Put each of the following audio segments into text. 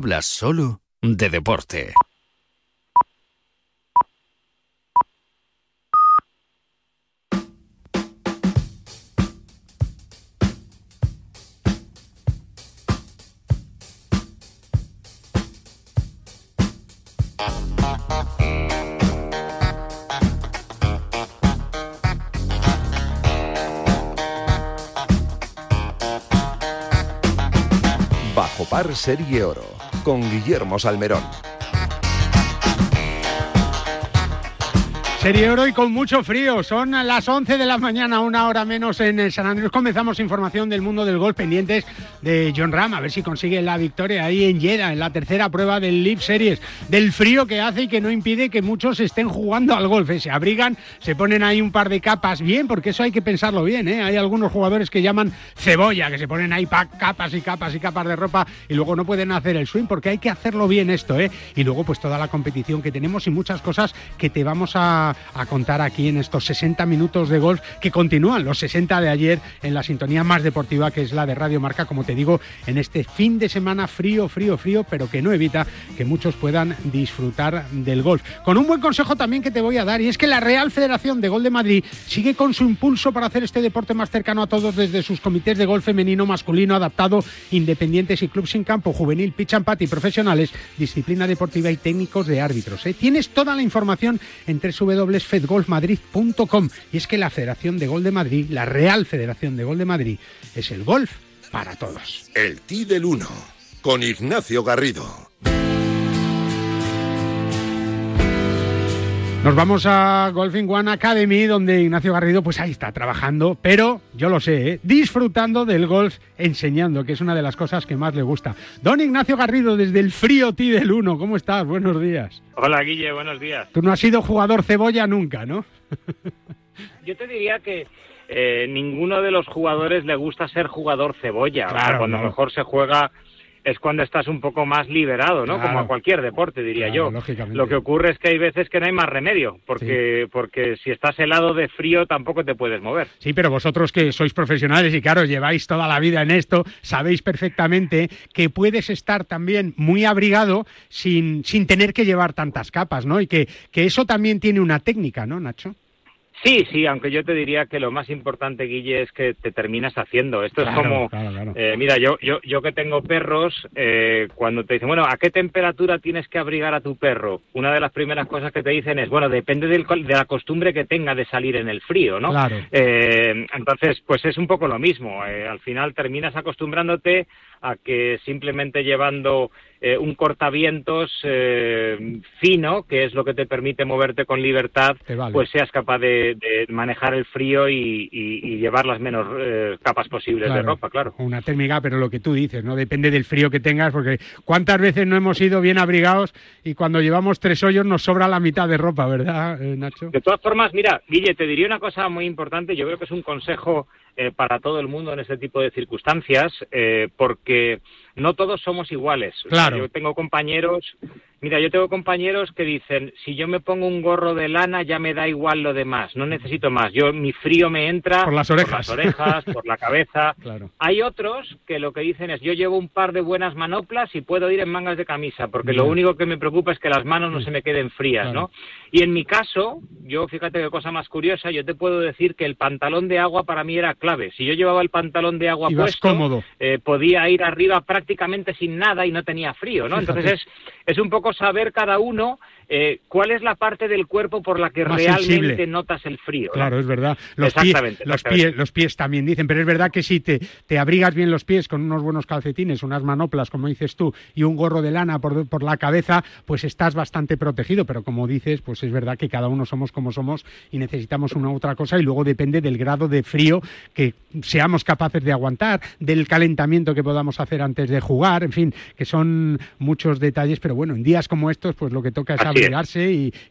Habla solo de deporte. Bajo Par Serie Oro con Guillermo Salmerón. Serie Oro con mucho frío. Son las 11 de la mañana, una hora menos en San Andrés. Comenzamos información del mundo del golf pendientes de John Ram, a ver si consigue la victoria ahí en Jeddah, en la tercera prueba del Leaf Series. Del frío que hace y que no impide que muchos estén jugando al golf. ¿eh? Se abrigan, se ponen ahí un par de capas bien, porque eso hay que pensarlo bien. ¿eh? Hay algunos jugadores que llaman cebolla, que se ponen ahí capas y capas y capas de ropa y luego no pueden hacer el swing, porque hay que hacerlo bien esto. ¿eh? Y luego pues toda la competición que tenemos y muchas cosas que te vamos a a, contar aquí en estos 60 minutos de golf que continúan los 60 de ayer en la sintonía más deportiva que es la de Radio Marca, como te digo, en este fin de semana frío, frío, frío, pero que no evita que muchos puedan disfrutar del golf. Con un buen consejo también que te voy a dar y es que la Real Federación de Gol de Madrid sigue con su impulso para hacer este deporte más cercano a todos desde sus comités de golf femenino, masculino, adaptado, independientes y club sin campo, juvenil, pitch and pat y profesionales, disciplina deportiva y técnicos de árbitros. ¿eh? Tienes toda la información en www.fedgolfmadrid.com y es que la Federación de Gol de Madrid, la Real Federación de Gol de Madrid, es el golf para todos. El T del 1 con Ignacio Garrido. Nos vamos a Golfing One Academy, donde Ignacio Garrido, pues ahí está trabajando, pero yo lo sé, ¿eh? disfrutando del golf, enseñando, que es una de las cosas que más le gusta. Don Ignacio Garrido, desde el frío T del 1, ¿cómo estás? Buenos días. Hola, Guille, buenos días. Tú no has sido jugador cebolla nunca, ¿no? yo te diría que eh, ninguno de los jugadores le gusta ser jugador cebolla. Claro, cuando mejor se juega es cuando estás un poco más liberado, ¿no? Claro. Como a cualquier deporte, diría Claro, yo. Lo que ocurre es que hay veces que no hay más remedio, porque, porque si estás helado de frío tampoco te puedes mover. Sí, pero vosotros que sois profesionales y claro, lleváis toda la vida en esto, sabéis perfectamente que puedes estar también muy abrigado sin, sin tener que llevar tantas capas, ¿no? Y que, que eso también tiene una técnica, ¿no, Nacho? Sí, sí, aunque yo te diría que lo más importante, Guille, es que te terminas haciendo. Esto Claro, es como, claro, claro. eh, mira, yo, yo, yo que tengo perros, eh, cuando te dicen, bueno, ¿a qué temperatura tienes que abrigar a tu perro? Una de las primeras cosas que te dicen es, bueno, depende del de la costumbre que tenga de salir en el frío, ¿no? Claro. Eh, entonces, pues es un poco lo mismo. Eh, al final terminas acostumbrándote a que simplemente llevando eh, un cortavientos eh, fino, que es lo que te permite moverte con libertad, vale. pues seas capaz de, de manejar el frío y, y- y llevar las menos eh, capas posibles de ropa, claro. Una técnica, pero lo que tú dices, ¿no? Depende del frío que tengas, porque cuántas veces no hemos ido bien abrigados y cuando llevamos tres hoyos nos sobra la mitad de ropa, ¿verdad, Nacho? De todas formas, mira, Guille, te diría una cosa muy importante, yo creo que es un consejo para todo el mundo en este tipo de circunstancias, eh, porque no todos somos iguales. O sea, Claro. yo tengo compañeros, mira, yo tengo compañeros que dicen, si yo me pongo un gorro de lana ya me da igual lo demás, no necesito más. Yo mi frío me entra Por las orejas. por, las orejas, por la cabeza. Claro. Hay otros que lo que dicen es, yo llevo un par de buenas manoplas y puedo ir en mangas de camisa, porque lo único que me preocupa es que las manos no se me queden frías, Claro. ¿no? Y en mi caso, yo fíjate qué cosa más curiosa, yo te puedo decir que el pantalón de agua para mí era clave. Si yo llevaba el pantalón de agua Ibas puesto, cómodo. eh, podía ir arriba prácticamente sin nada y no tenía frío, ¿no? Entonces es, es un poco saber cada uno eh, cuál es la parte del cuerpo por la que Más realmente sensible. notas el frío. ¿no? Claro, es verdad. Los pies, Exactamente, los pies, los pies también dicen, pero es verdad que si te, te abrigas bien los pies con unos buenos calcetines, unas manoplas, como dices tú, y un gorro de lana por, por la cabeza, pues estás bastante protegido. Pero como dices, pues es verdad que cada uno somos como somos y necesitamos una u otra cosa y luego depende del grado de frío que seamos capaces de aguantar, del calentamiento que podamos hacer antes de jugar, en fin, que son muchos detalles, pero bueno, en días como estos, pues lo que toca es Así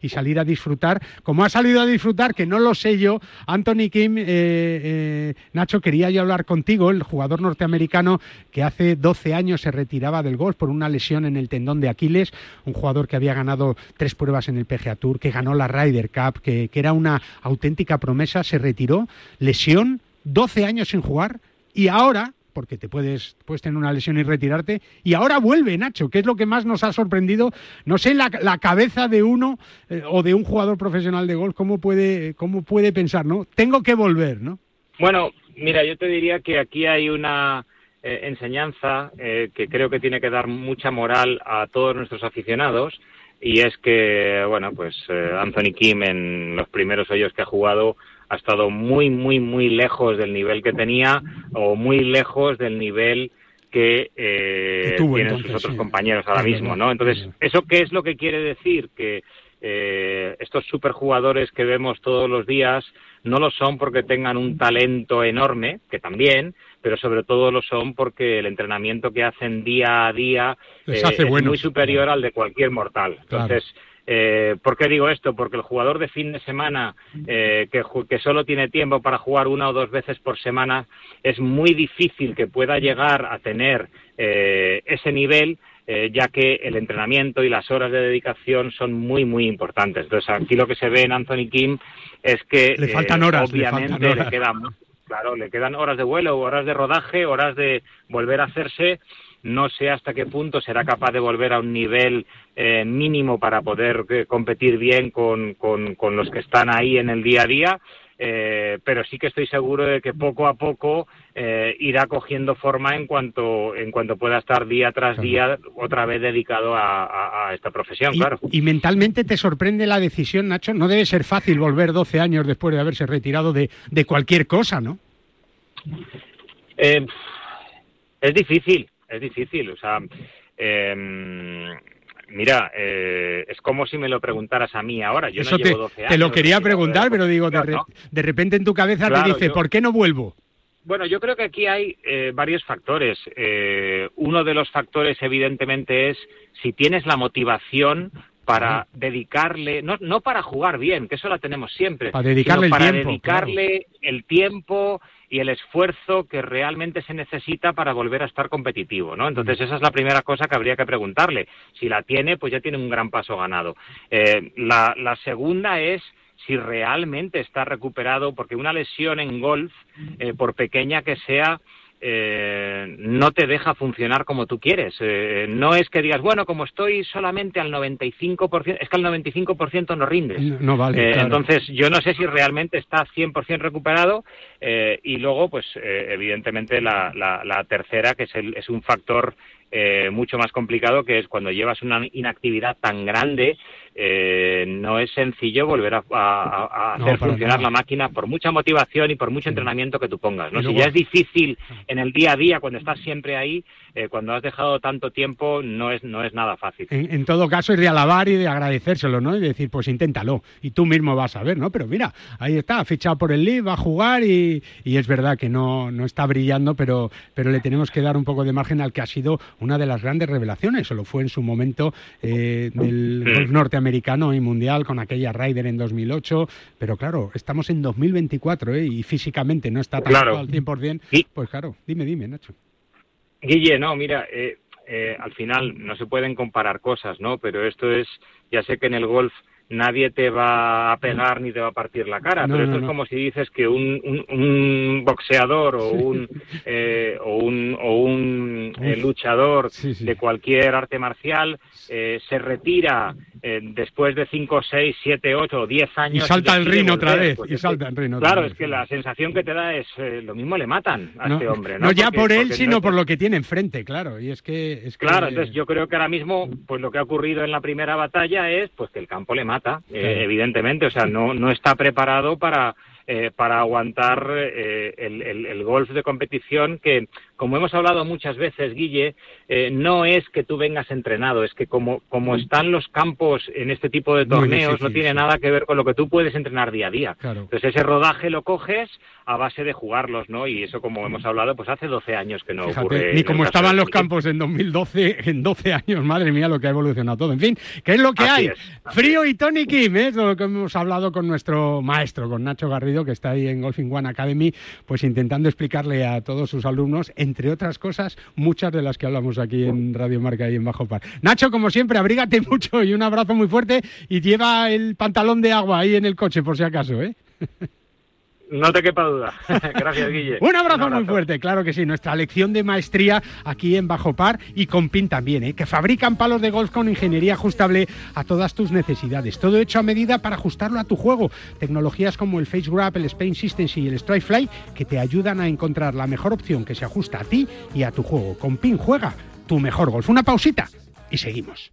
y salir a disfrutar. Como ha salido a disfrutar, que no lo sé yo, Anthony Kim, eh, eh, Nacho, quería yo hablar contigo, el jugador norteamericano que hace 12 años se retiraba del golf por una lesión en el tendón de Aquiles, un jugador que había ganado tres pruebas en el PGA Tour, que ganó la Ryder Cup, que, que era una auténtica promesa, se retiró, lesión, 12 años sin jugar y ahora porque te puedes, puedes tener una lesión y retirarte. Y ahora vuelve Nacho, que es lo que más nos ha sorprendido. No sé la, la cabeza de uno eh, o de un jugador profesional de golf, cómo puede, cómo puede pensar, ¿no? Tengo que volver, ¿no? Bueno, mira, yo te diría que aquí hay una eh, enseñanza eh, que creo que tiene que dar mucha moral a todos nuestros aficionados y es que, bueno, pues Anthony Kim en los primeros hoyos que ha jugado ha estado muy, muy, muy lejos del nivel que tenía o muy lejos del nivel que, eh, tienen sus otros compañeros ahora mismo, ¿no? Entonces, ¿eso qué es lo que quiere decir? Que eh, estos superjugadores que vemos todos los días no lo son porque tengan un talento enorme, que también, pero sobre todo lo son porque el entrenamiento que hacen día a día eh, es muy superior al de cualquier mortal. Entonces, eh, ¿Por qué digo esto? Porque el jugador de fin de semana eh, que, que, solo tiene tiempo para jugar una o dos veces por semana es muy difícil que pueda llegar a tener eh, ese nivel eh, ya que el entrenamiento y las horas de dedicación son muy, muy importantes. Entonces, aquí lo que se ve en Anthony Kim es que le faltan horas, obviamente le, le quedan, claro, le quedan horas de vuelo, horas de rodaje, horas de volver a hacerse no sé hasta qué punto será capaz de volver a un nivel eh, mínimo para poder eh, competir bien con, con, con, los que están ahí en el día a día, eh, pero sí que estoy seguro de que poco a poco eh, irá cogiendo forma en cuanto en cuanto pueda estar día tras día otra vez dedicado a, a, esta profesión, y, claro. Y mentalmente te sorprende la decisión, Nacho. No debe ser fácil volver 12 años después de haberse retirado de, de cualquier cosa, ¿no? Eh, es difícil, es difícil. O sea, eh, Mira, eh, es como si me lo preguntaras a mí ahora. Yo Eso no te, llevo 12 años. te lo quería preguntar, pero digo, de, re, no. de, repente en tu cabeza Claro, te dice, yo- ¿por qué no vuelvo? Bueno, yo creo que aquí hay eh, varios factores. Eh, uno de los factores, evidentemente, es si tienes la motivación para dedicarle, no, no para jugar bien, que eso la tenemos siempre, Para dedicarle sino el para tiempo, dedicarle el tiempo y el esfuerzo que realmente se necesita para volver a estar competitivo, ¿no? Entonces esa es la primera cosa que habría que preguntarle. Si la tiene, pues ya tiene un gran paso ganado. Eh, la, la segunda es si realmente está recuperado, porque una lesión en golf, eh, por pequeña que sea, eh, no te deja funcionar como tú quieres. Eh, no es que digas, bueno, como estoy solamente al 95%, es que al 95% no rindes. No, no vale. Eh, claro. Entonces, yo no sé si realmente está 100% recuperado eh, y luego, pues, eh, evidentemente, la, la, la tercera, que es, el, es un factor eh, mucho más complicado, que es cuando llevas una inactividad tan grande, eh, no es sencillo volver a, a- a No, hacer funcionar nada. la máquina por mucha motivación y por mucho entrenamiento que tú pongas. ¿no? Si ya es difícil en el día a día, cuando estás siempre ahí, eh, cuando has dejado tanto tiempo, no es, no es nada fácil. En, en todo caso, es de alabar y de agradecérselo, ¿no? Y decir, pues inténtalo. Y tú mismo vas a ver, ¿no? Pero mira, ahí está, ha fichado por el Leeds, va a jugar y, y es verdad que no, no está brillando, pero, pero le tenemos que dar un poco de margen al que ha sido una de las grandes revelaciones. O lo fue en su momento eh, del golf norteamericano y mundial con aquella Ryder en 2008. Pero claro, estamos en 2024 ¿eh? y físicamente no está tan Claro. al 100%. Y- Pues claro, dime, dime, Nacho. Guille, no, mira, eh, eh, al final no se pueden comparar cosas, ¿no? Pero esto es, ya sé que en el golf nadie te va a pegar ni te va a partir la cara, No, pero esto no. es como si dices que un, un, un boxeador o un, eh, o un, o un eh, luchador Sí, sí. de cualquier arte marcial eh, se retira eh, después de 5, 6, 7, 8 o 10 Y años. salta el decide rin otra vez. pues y salta el rin otra Claro, vez. es que la sensación que te da es eh, lo mismo le matan a no, este hombre, ¿no? no ya Porque- por él, sino no por lo que tiene enfrente, claro. Y es que. Es que- Claro, entonces yo creo que ahora mismo, pues lo que ha ocurrido en la primera batalla es, pues que el campo le mata, eh, Claro. evidentemente, o sea, no no está preparado para eh, para aguantar eh, el, el- el golf de competición que, como hemos hablado muchas veces, Guille, eh, no es que tú vengas entrenado, es que como como están los campos en este tipo de torneos, difícil, no tiene sí. nada que ver con lo que tú puedes entrenar día a día. Claro. Entonces ese rodaje lo coges a base de jugarlos, ¿no? Y eso, como hemos hablado, pues hace 12 años que no Fíjate, ocurre. ni como estaban los campos en 2012, en 12 años, madre mía, lo que ha evolucionado todo. En fin, ¿qué es lo que Así hay? es, Frío y Tony Kim, ¿eh? es lo que hemos hablado con nuestro maestro, con Nacho Garrido, que está ahí en Golfing One Academy, pues intentando explicarle a todos sus alumnos, entre otras cosas, muchas de las que hablamos aquí en Radio Marca y en Bajo Par. Nacho, como siempre, abrígate mucho y un abrazo muy fuerte y lleva el pantalón de agua ahí en el coche, por si acaso, ¿eh? No te quepa duda. Gracias, Guille. Un abrazo, muy fuerte, claro que sí. Nuestra lección de maestría aquí en Bajo Par y con PIN también, ¿eh? que fabrican palos de golf con ingeniería ajustable a todas tus necesidades. Todo hecho a medida para ajustarlo a tu juego. Tecnologías como el Face Grab, el Spain Systems y el Strike Fly que te ayudan a encontrar la mejor opción que se ajusta a ti y a tu juego. Con PIN juega tu mejor golf. Una pausita y seguimos.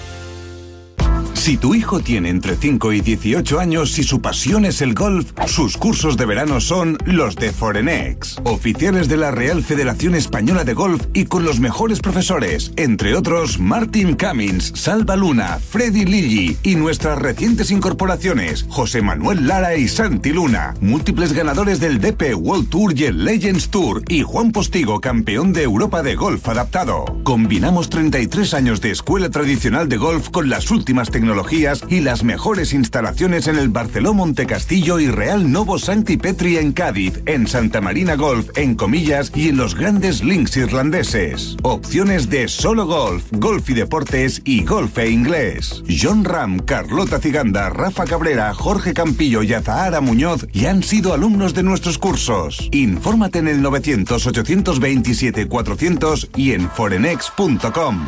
Si tu hijo tiene entre 5 y 18 años y su pasión es el golf, sus cursos de verano son los de Forenex, oficiales de la Real Federación Española de Golf y con los mejores profesores, entre otros Martin Cummins, Salva Luna, Freddy Lilly y nuestras recientes incorporaciones, José Manuel Lara y Santi Luna, múltiples ganadores del DP World Tour y el Legends Tour y Juan Postigo, campeón de Europa de golf adaptado. Combinamos 33 años de escuela tradicional de golf con las últimas tecnologías y las mejores instalaciones en el Barceló Montecastillo y Real Novo Sancti Petri en Cádiz, en Santa Marina Golf, en Comillas y en los grandes links irlandeses. Opciones de solo golf, golf y deportes y golf e inglés. John Ram, Carlota Ciganda, Rafa Cabrera, Jorge Campillo y Azahara Muñoz ya han sido alumnos de nuestros cursos. Infórmate en el 900 827 400 y en forenex.com.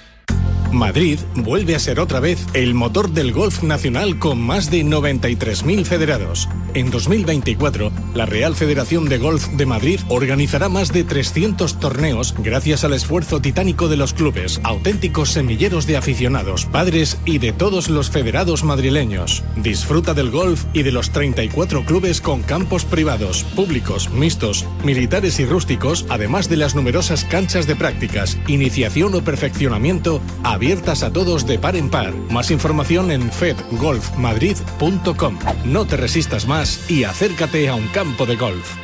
Madrid vuelve a ser otra vez el motor del golf nacional con más de 93.000 federados. En 2024, la Real Federación de Golf de Madrid organizará más de 300 torneos gracias al esfuerzo titánico de los clubes, auténticos semilleros de aficionados, padres y de todos los federados madrileños. Disfruta del golf y de los 34 clubes con campos privados, públicos, mixtos, militares y rústicos, además de las numerosas canchas de prácticas, iniciación o perfeccionamiento abiertas a todos de par en par. Más información en fedgolfmadrid.com. No te resistas más y acércate a un campo de golf.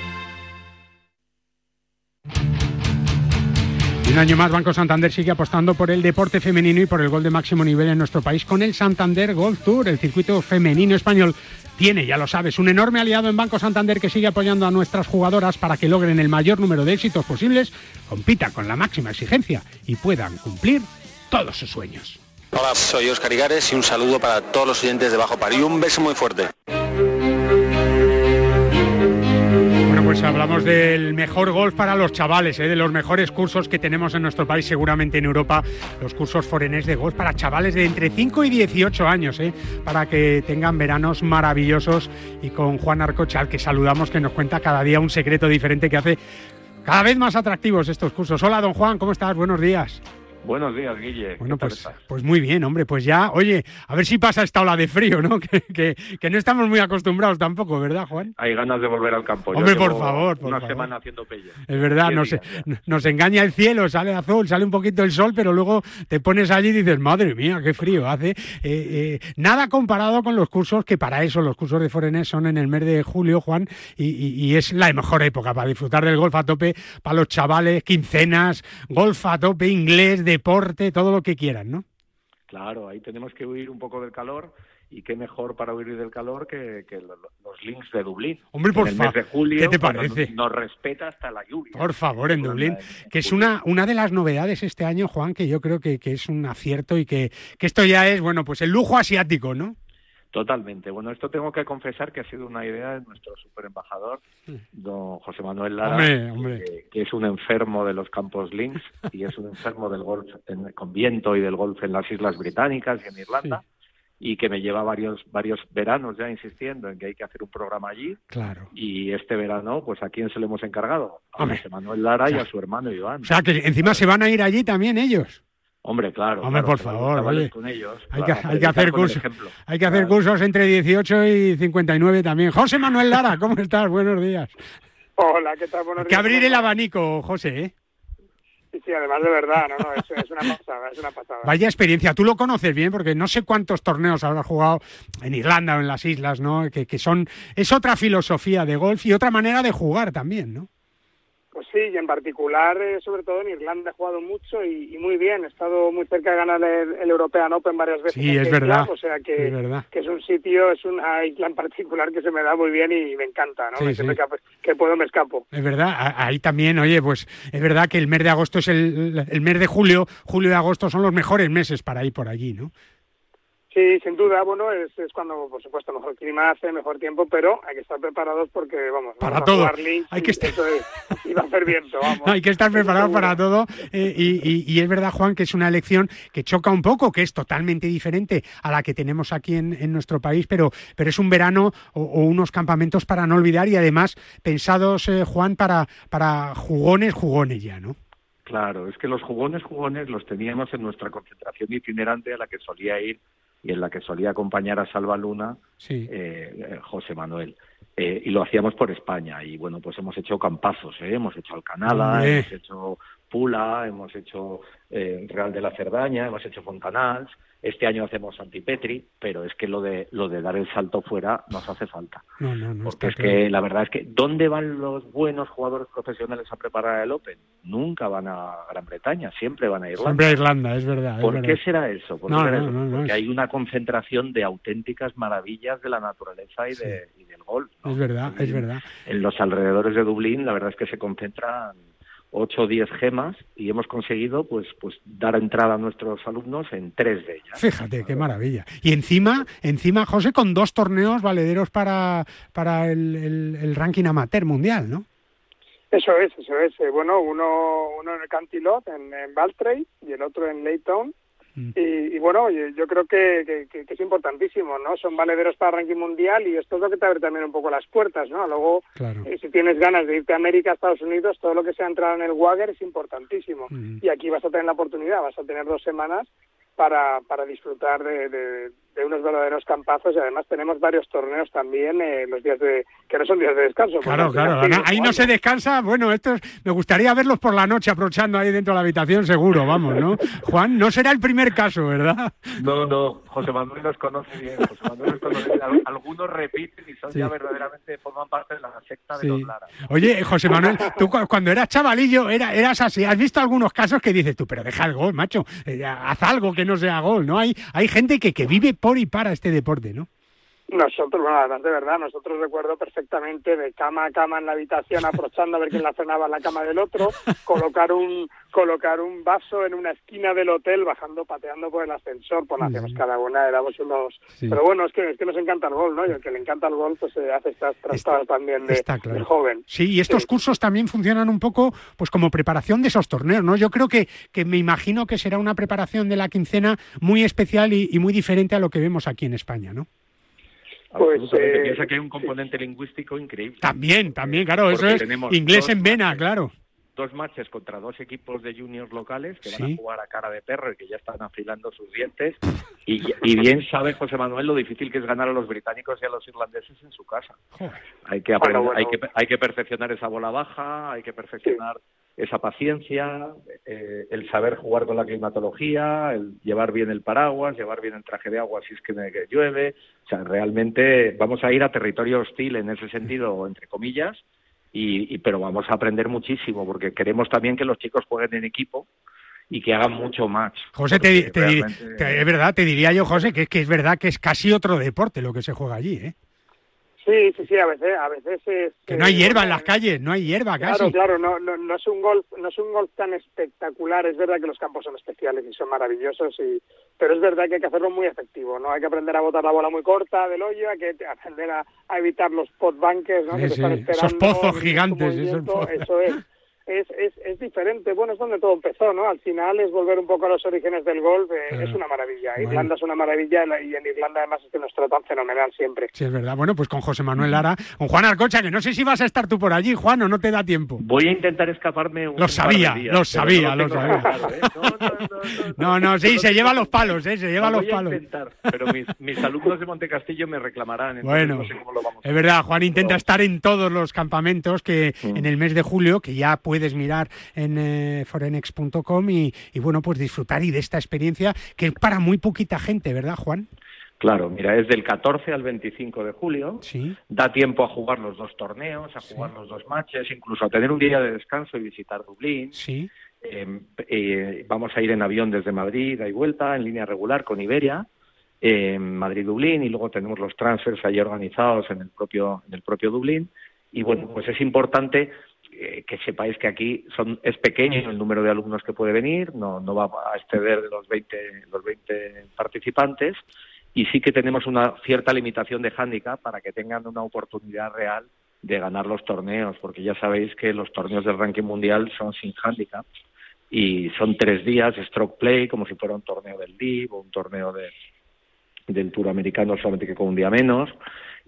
un año más Banco Santander sigue apostando por el deporte femenino y por el gol de máximo nivel en nuestro país con el Santander Golf Tour. El circuito femenino español tiene, ya lo sabes, un enorme aliado en Banco Santander que sigue apoyando a nuestras jugadoras para que logren el mayor número de éxitos posibles, compitan con la máxima exigencia y puedan cumplir todos sus sueños. Hola, soy Oscar Igares y un saludo para todos los oyentes de Bajo Par y un beso muy fuerte. pues hablamos del mejor golf para los chavales, ¿eh? de los mejores cursos que tenemos en nuestro país, seguramente en Europa, los cursos forenés de golf para chavales de entre 5 y 18 años, ¿eh? para que tengan veranos maravillosos. Y con Juan Arcochal, que saludamos, que nos cuenta cada día un secreto diferente que hace Cada vez más atractivos estos cursos. Hola, don Juan, ¿cómo estás? Buenos días. Buenos días, Guille. Bueno, pues, pues muy bien, hombre, pues ya, oye, a ver si pasa esta ola de frío, ¿no? Que, que, no estamos muy acostumbrados tampoco, ¿verdad, Juan? Hay ganas de volver al campo. Hombre, por favor, Una semana haciendo pella. Es verdad, nos, nos engaña el cielo, sale azul, sale un poquito el sol, pero luego te pones allí y dices, madre mía, qué frío hace. Eh, eh, nada comparado con los cursos, que para eso los cursos de Forenes son en el mes de julio, Juan, y, y es la mejor época para disfrutar del golf a tope, para los chavales, quincenas, golf a tope, inglés, deporte, todo lo que quieran, ¿no? Claro, ahí tenemos que huir un poco del calor y qué mejor para huir del calor que, los links de Dublín. Hombre, por favor, ¿qué te parece? Nos, respeta hasta la lluvia. Por favor, en Dublín, que es una, una de las novedades este año, Juan, que yo creo que, que es un acierto y que, que esto ya es, bueno, pues el lujo asiático, ¿no? Totalmente. Bueno, esto tengo que confesar que ha sido una idea de nuestro superembajador, don José Manuel Lara, Que, es un enfermo de los campos links y es un enfermo del golf en, con viento y del golf en las Islas Británicas y en Irlanda. Y que me lleva varios varios veranos ya insistiendo en que hay que hacer un programa allí. Claro. Y este verano, pues ¿a quién se le hemos encargado? A José Manuel Lara y a su hermano Iván. O sea, que encima se van a ir allí también ellos. Hombre, claro. Hombre, por favor, Hay, que, hay que hacer cursos. Hay que hacer cursos entre 18 y 59 también. José Manuel Lara, ¿cómo estás? Buenos días. Hola, ¿qué tal? Buenos días. Que abrir el abanico, José, ¿eh? Sí, sí, además de verdad, no, no, es, es, una pasada, es una pasada. Vaya experiencia, tú lo conoces bien porque no sé cuántos torneos habrás jugado en Irlanda o en las islas, ¿no? Que, que son, es otra filosofía de golf y otra manera de jugar también, ¿no? Pues sí, y en particular, eh, sobre todo en Irlanda, he jugado mucho y, muy bien. He estado muy cerca de ganar el, European Open varias veces. Sí, es verdad. O sea que es, que es un sitio, es una isla en particular que se me da muy bien y me encanta, ¿no? Que, puedo me escapo. Es verdad, ahí también, oye, pues es verdad que el mes de agosto es el, el mes de julio, julio y agosto son los mejores meses para ir por allí, ¿no? Sí, sin duda, bueno, es, es, cuando, por supuesto, mejor clima hace, mejor tiempo, pero hay que estar preparados porque, vamos, para todo. hay que estar... y va a hacer viento, vamos. hay que estar preparados para todo eh, y, y, es verdad, Juan, que es una elección que choca un poco, que es totalmente diferente a la que tenemos aquí en, en nuestro país, pero, pero es un verano o, unos campamentos para no olvidar y además pensados, eh, Juan, para, para jugones, jugones ya, ¿no? Claro, es que los jugones, jugones los teníamos en nuestra concentración itinerante a la que solía ir y en la que solía acompañar a Salva Luna eh, eh, José Manuel. Eh, y lo hacíamos por España. Y bueno, pues hemos hecho campazos, hemos hecho Alcanada, hemos hecho Pula, hemos hecho Real de la Cerdaña, hemos hecho Fontanals, este año hacemos Antipetri, pero es que lo de lo de dar el salto fuera nos hace falta. No, no, no Porque es que la verdad es que ¿dónde van los buenos jugadores profesionales a preparar el Open? Nunca van a Gran Bretaña, siempre van a Irlanda. Siempre a Irlanda, es verdad. ¿Por qué será eso? ¿Por Porque hay una concentración de auténticas maravillas de la naturaleza y, de, y del golf. Es verdad, es verdad. En los alrededores de Dublín, la verdad es que se concentran 8 o 10 gemas y hemos conseguido pues pues dar entrada a nuestros alumnos en tres de ellas. Fíjate, qué maravilla. Y encima, encima José, con dos torneos valederos para, para el, el, ranking amateur mundial, ¿no? Eso es, eso es. Eh, bueno, uno, uno en el Cantilot, en, en y el otro en Leyton Mm. Y, bueno, yo, creo que, es importantísimo, ¿no? Son valederos para el ranking mundial y esto es lo que te abre también un poco las puertas, ¿no? Luego, eh, si tienes ganas de irte a América, Estados Unidos, todo lo que sea entrar en el Wagger es importantísimo. Mm. Y aquí vas a tener la oportunidad, vas a tener dos semanas para, para disfrutar de, de, unos verdaderos campazos y además tenemos varios torneos también eh, los días de que no son días de descanso. Claro, claro, ahí no se descansa. Bueno, esto me gustaría verlos por la noche aprovechando ahí dentro de la habitación, seguro, vamos, ¿no? Juan, no será el primer caso, ¿verdad? No, no, José Manuel nos conoce bien, José Manuel nos conoce bien. Algunos repiten y son ya verdaderamente forman parte de la secta de los Lara. Oye, José Manuel, tú cuando eras chavalillo era, eras así. ¿Has visto algunos casos que dices tú, pero deja el gol, macho, eh, haz algo que no sea gol, ¿no? Hay, hay gente que, que vive por y para este deporte, ¿no? Nosotros, bueno, además de verdad, nosotros recuerdo perfectamente de cama a cama en la habitación, aprovechando a ver quién la frenaba en la cama del otro, colocar un colocar un vaso en una esquina del hotel, bajando, pateando por el ascensor, pues hacíamos cada una, éramos unos... Pero bueno, es que, es que nos encanta el gol, ¿no? Y el que le encanta el gol, pues se hace estas trastadas también de, joven. Sí, y estos cursos también funcionan un poco, pues como preparación de esos torneos, ¿no? Yo creo que, que me imagino que será una preparación de la quincena muy especial y muy diferente a lo que vemos aquí en España, ¿no? Pues eh, piensa que hay un componente lingüístico increíble. También, también, claro, eso es inglés en vena, claro. dos matches contra dos equipos de juniors locales que van a jugar a cara de perro y que ya están afilando sus dientes. Y, bien sabe José Manuel lo difícil que es ganar a los británicos y a los irlandeses en su casa. Hay que, hay que hay que perfeccionar esa bola baja, hay que perfeccionar esa paciencia, eh, el saber jugar con la climatología, el llevar bien el paraguas, llevar bien el traje de agua si es que, llueve. O sea, realmente vamos a ir a territorio hostil en ese sentido, entre comillas, y, pero vamos a aprender muchísimo porque queremos también que los chicos jueguen en equipo y que hagan mucho más. José, te, es verdad, te diría yo, José, que, que es verdad que es casi otro deporte lo que se juega allí, ¿eh? Sí, sí, sí, a veces, a veces es... Que no hay hierba en las calles, no hay hierba casi. Claro, claro, no, no, no, es un golf, no es un golf tan espectacular, es verdad que los campos son especiales y son maravillosos, y, pero es verdad que hay que hacerlo muy efectivo, ¿no? Hay que aprender a botar la bola muy corta del hoyo, hay que aprender a, evitar los pot bunkers, ¿no? Sí, sí. esos pozos gigantes, Eso es es, es, es, diferente. Bueno, es donde todo empezó, ¿no? Al final es volver un poco a los orígenes del golf. Eh, es una maravilla. Irlanda es una maravilla y en Irlanda además es que nos tratan fenomenal siempre. Sí, es verdad. Bueno, pues con José Manuel Lara, con Juan Arcocha, que no sé si vas a estar tú por allí, Juan, o no te da tiempo. Voy a intentar escaparme un Lo sabía, lo sabía, lo sabía. No, no, sí, se lleva los palos, ¿eh? Se lleva los palos. Intentar, pero mis, mis, alumnos de Montecastillo me reclamarán. Bueno, es verdad, Juan intenta estar en todos los campamentos que mm. en el mes de julio, que ya puede puedes mirar en eh, forenex.com y, bueno, pues disfrutar y de esta experiencia que es para muy poquita gente, ¿verdad, Juan? Claro, mira, es del 14 al 25 de julio. Sí. Da tiempo a jugar los dos torneos, a jugar los dos matches, incluso a tener un día de descanso y visitar Dublín. Sí. Em, eh, vamos a ir en avión desde Madrid, y vuelta, en línea regular con Iberia. Madrid-Dublín y luego tenemos los transfers ahí organizados en el propio en el propio Dublín y bueno pues es importante eh, que sepáis que aquí son, es pequeño el número de alumnos que puede venir, no, no va a exceder de los 20, los 20 participantes y sí que tenemos una cierta limitación de hándicap para que tengan una oportunidad real de ganar los torneos, porque ya sabéis que los torneos del ranking mundial son sin hándicap y son tres días stroke play como si fuera un torneo del LIV o un torneo de, del Tour americano solamente que con un día menos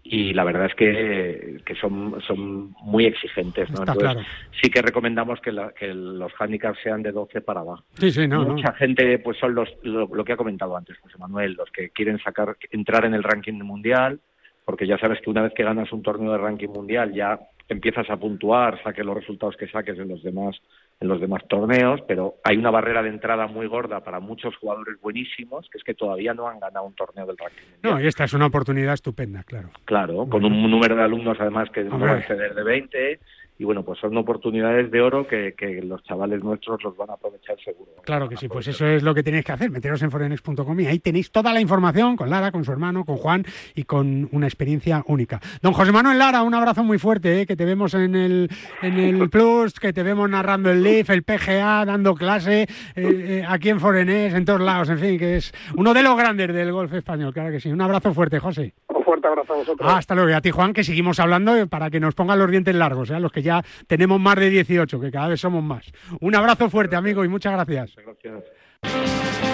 y la verdad es que, que son, son muy exigentes. ¿no? Entonces, sí que recomendamos que, que los handicaps sean de 12 para abajo. Sí, sí, no, Mucha gente, pues son los, lo, que ha comentado antes José Manuel, los que quieren sacar, entrar en el ranking mundial, porque ya sabes que una vez que ganas un torneo de ranking mundial ya empiezas a puntuar, saques los resultados que saques en los demás en los demás torneos, pero hay una barrera de entrada muy gorda para muchos jugadores buenísimos, que es que todavía no han ganado un torneo del ranking. No, y esta es una oportunidad estupenda, claro. Claro, con un número de alumnos además que no va a exceder de 20 y bueno, pues son oportunidades de oro que, los chavales nuestros los van a aprovechar seguro. Claro que sí, pues eso es lo que tenéis que hacer, meteros en forenex.com y ahí tenéis toda la información con Lara, con su hermano, con Juan y con una experiencia única. Don José Manuel Lara, un abrazo muy fuerte, ¿eh? que te vemos en el, en el Plus, que te vemos narrando el LIF, el PGA, dando clase eh, eh, aquí en Forenex, en todos lados, en fin, que es uno de los grandes del golf español, claro que sí. Un abrazo fuerte, José. Un fuerte abrazo a vosotros. hasta luego. Y a ti, Juan, que seguimos hablando para que nos pongan los dientes largos, ¿eh? los que ya tenemos más de 18, que cada vez somos más. Un abrazo fuerte, amigo, y muchas gracias. Gracias.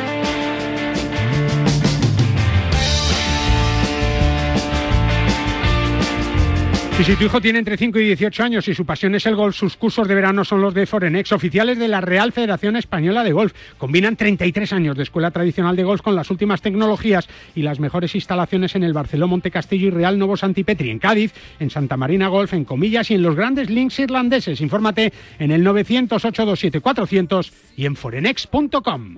Y si tu hijo tiene entre 5 y 18 años y su pasión es el golf, sus cursos de verano son los de Forenex, oficiales de la Real Federación Española de Golf. Combinan 33 años de escuela tradicional de golf con las últimas tecnologías y las mejores instalaciones en el Barceló Monte Castillo y Real Novo Santipetri, en Cádiz, en Santa Marina Golf, en Comillas y en los grandes links irlandeses. Infórmate en el 900 400 y en forenex.com.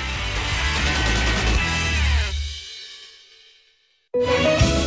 Música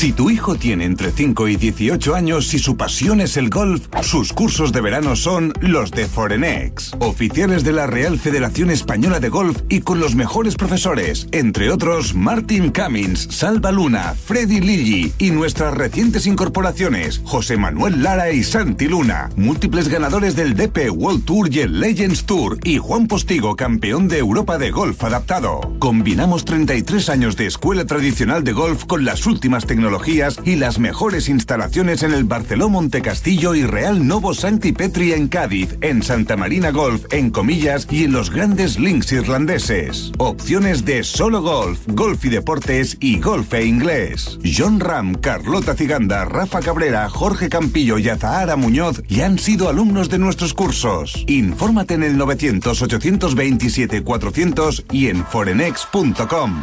Si tu hijo tiene entre 5 y 18 años y su pasión es el golf, sus cursos de verano son los de Forenex, oficiales de la Real Federación Española de Golf y con los mejores profesores, entre otros Martin Cummins, Salva Luna, Freddy Lilly y nuestras recientes incorporaciones, José Manuel Lara y Santi Luna, múltiples ganadores del DP World Tour y el Legends Tour y Juan Postigo, campeón de Europa de golf adaptado. Combinamos 33 años de escuela tradicional de golf con las últimas tecnologías y las mejores instalaciones en el Barceló Montecastillo y Real Novo Santi Petri en Cádiz, en Santa Marina Golf, en Comillas y en los grandes links irlandeses. Opciones de solo golf, golf y deportes y golf e inglés. John Ram, Carlota Ciganda, Rafa Cabrera, Jorge Campillo y Azahara Muñoz ya han sido alumnos de nuestros cursos. Infórmate en el 900 827 400 y en forenex.com.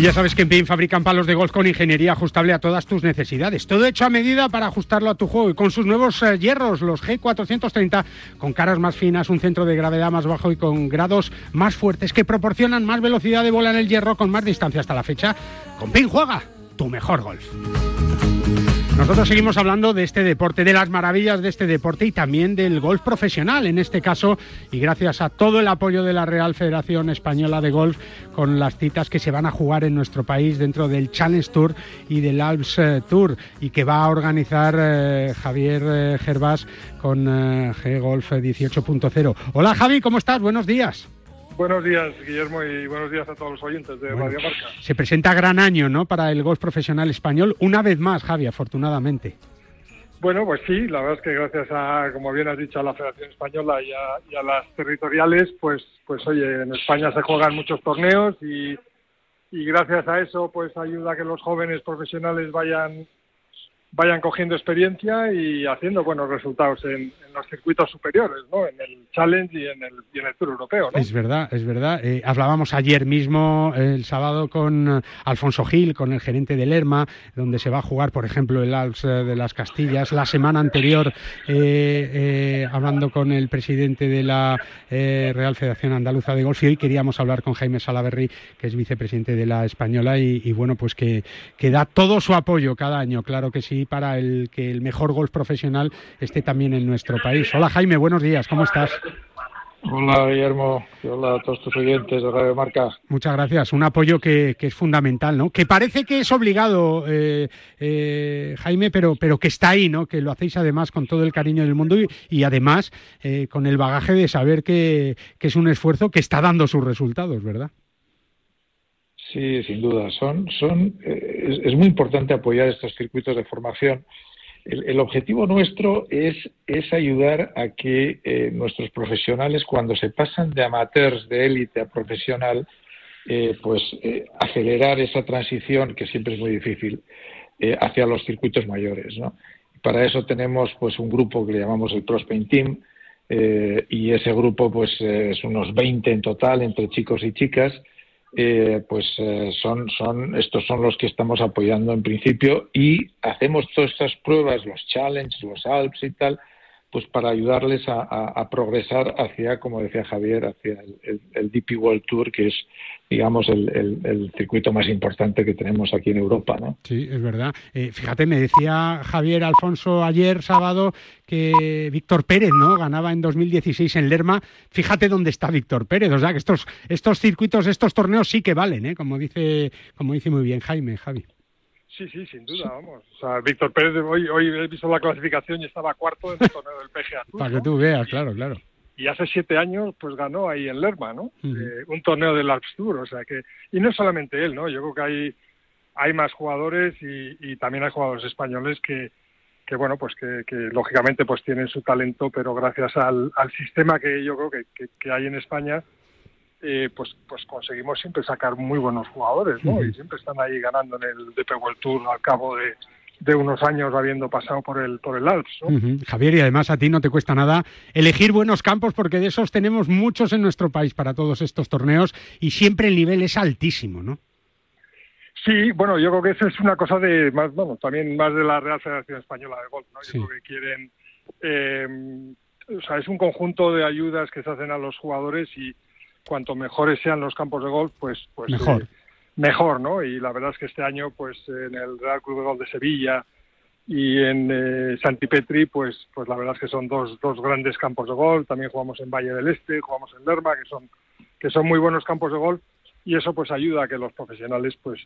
Y ya sabes que en PIN fabrican palos de golf con ingeniería ajustable a todas tus necesidades. Todo hecho a medida para ajustarlo a tu juego y con sus nuevos eh, hierros, los G430, con caras más finas, un centro de gravedad más bajo y con grados más fuertes que proporcionan más velocidad de bola en el hierro con más distancia hasta la fecha. Con PIN juega tu mejor golf. Nosotros seguimos hablando de este deporte, de las maravillas de este deporte y también del golf profesional en este caso y gracias a todo el apoyo de la Real Federación Española de Golf con las citas que se van a jugar en nuestro país dentro del Challenge Tour y del Alps eh, Tour y que va a organizar eh, Javier eh, Gervás con G Golf 18.0. Hola Javi, ¿cómo estás? Buenos días. Buenos días, Guillermo, y buenos días a todos los oyentes de Radio Marca. Se presenta gran año, ¿no?, para el golf profesional español, una vez más, Javi, afortunadamente. Bueno, pues sí, la verdad es que gracias a, como bien has dicho, a la Federación Española y a, las territoriales, pues, pues oye, en España se juegan muchos torneos y, y gracias a eso, pues ayuda a que los jóvenes profesionales vayan vayan cogiendo experiencia y haciendo buenos resultados en, los circuitos superiores, ¿no? En el Challenge y en el, Tour Europeo, ¿no? Es verdad, es verdad. Eh, hablábamos ayer mismo, el sábado, con eh, Alfonso Gil, con el gerente del ERMA, donde se va a jugar, por ejemplo, el Alps eh, de las Castillas. La semana anterior, hablando con el presidente de la Real Federación Andaluza de Golf, y hoy queríamos hablar con Jaime Salaverry, que es vicepresidente de la Española, y, y bueno, pues que, que da todo su apoyo cada año, claro que sí, para el que el mejor golf profesional esté también en nuestro país. Hola Jaime, buenos días, ¿cómo estás? Hola Guillermo, hola a todos tus oyentes de Radio Marca. Muchas gracias, un apoyo que, es fundamental, ¿no? Que parece que es obligado, eh, eh, Jaime, pero, pero que está ahí, ¿no? Que lo hacéis además con todo el cariño del mundo y, además eh, con el bagaje de saber que, que es un esfuerzo que está dando sus resultados, ¿verdad? Sí, sin duda. Son, son, eh, es, muy importante apoyar estos circuitos de formación. El, objetivo nuestro es, es, ayudar a que eh, nuestros profesionales, cuando se pasan de amateurs de élite a profesional, eh, pues eh, acelerar esa transición, que siempre es muy difícil, hacia los circuitos mayores. ¿no? Para eso tenemos pues un grupo que le llamamos el Prospain Team, y ese grupo pues es unos 20 en total, entre chicos y chicas, pues son, son, estos son los que estamos apoyando en principio y hacemos todas estas pruebas, los challenges, los Alps y tal, pues para ayudarles a, progresar hacia, como decía Javier, hacia el, DP World Tour, que es, digamos, el, circuito más importante que tenemos aquí en Europa, ¿no? Sí, es verdad. Eh, fíjate, me decía Javier Alfonso ayer, sábado, que Víctor Pérez, ¿no? Ganaba en 2016 en Lerma. Fíjate dónde está Víctor Pérez. O sea, que estos, estos circuitos, estos torneos sí que valen, ¿eh? Como dice, como dice muy bien Jaime, Javi. Sí, sí, sin duda, vamos. O sea, Víctor Pérez, hoy, hoy he visto la clasificación y estaba cuarto en el torneo del PGA Para que tú veas, claro, claro. Y hace siete años, pues ganó ahí en Lerma, ¿no? Eh, un torneo del Alps Tour, o sea que... Y no solamente él, ¿no? Yo creo que hay, hay más jugadores y, también hay jugadores españoles que, que bueno, pues que, lógicamente pues tienen su talento, pero gracias al, al sistema que yo creo que, que hay en España, eh, pues, pues conseguimos siempre sacar muy buenos jugadores, ¿no? Y siempre están ahí ganando en el DP World Tour al cabo de, de unos años habiendo pasado por el por el Alps. Javier, y además a ti no te cuesta nada elegir buenos campos porque de esos tenemos muchos en nuestro país para todos estos torneos y siempre el nivel es altísimo, ¿no? Sí, bueno, yo creo que eso es una cosa de más, bueno, también más de la Real Federación Española de Golf, ¿no? Yo creo que quieren, eh, o sea, es un conjunto de ayudas que se hacen a los jugadores y cuanto mejores sean los campos de golf, pues, pues mejor. Eh, mejor, ¿no? Y la verdad es que este año, pues en el Real Club de Golf de Sevilla y en eh, Santipetri, pues, pues la verdad es que son dos, dos grandes campos de golf. También jugamos en Valle del Este, jugamos en Lerma, que son, que son muy buenos campos de golf y eso pues ayuda a que los profesionales pues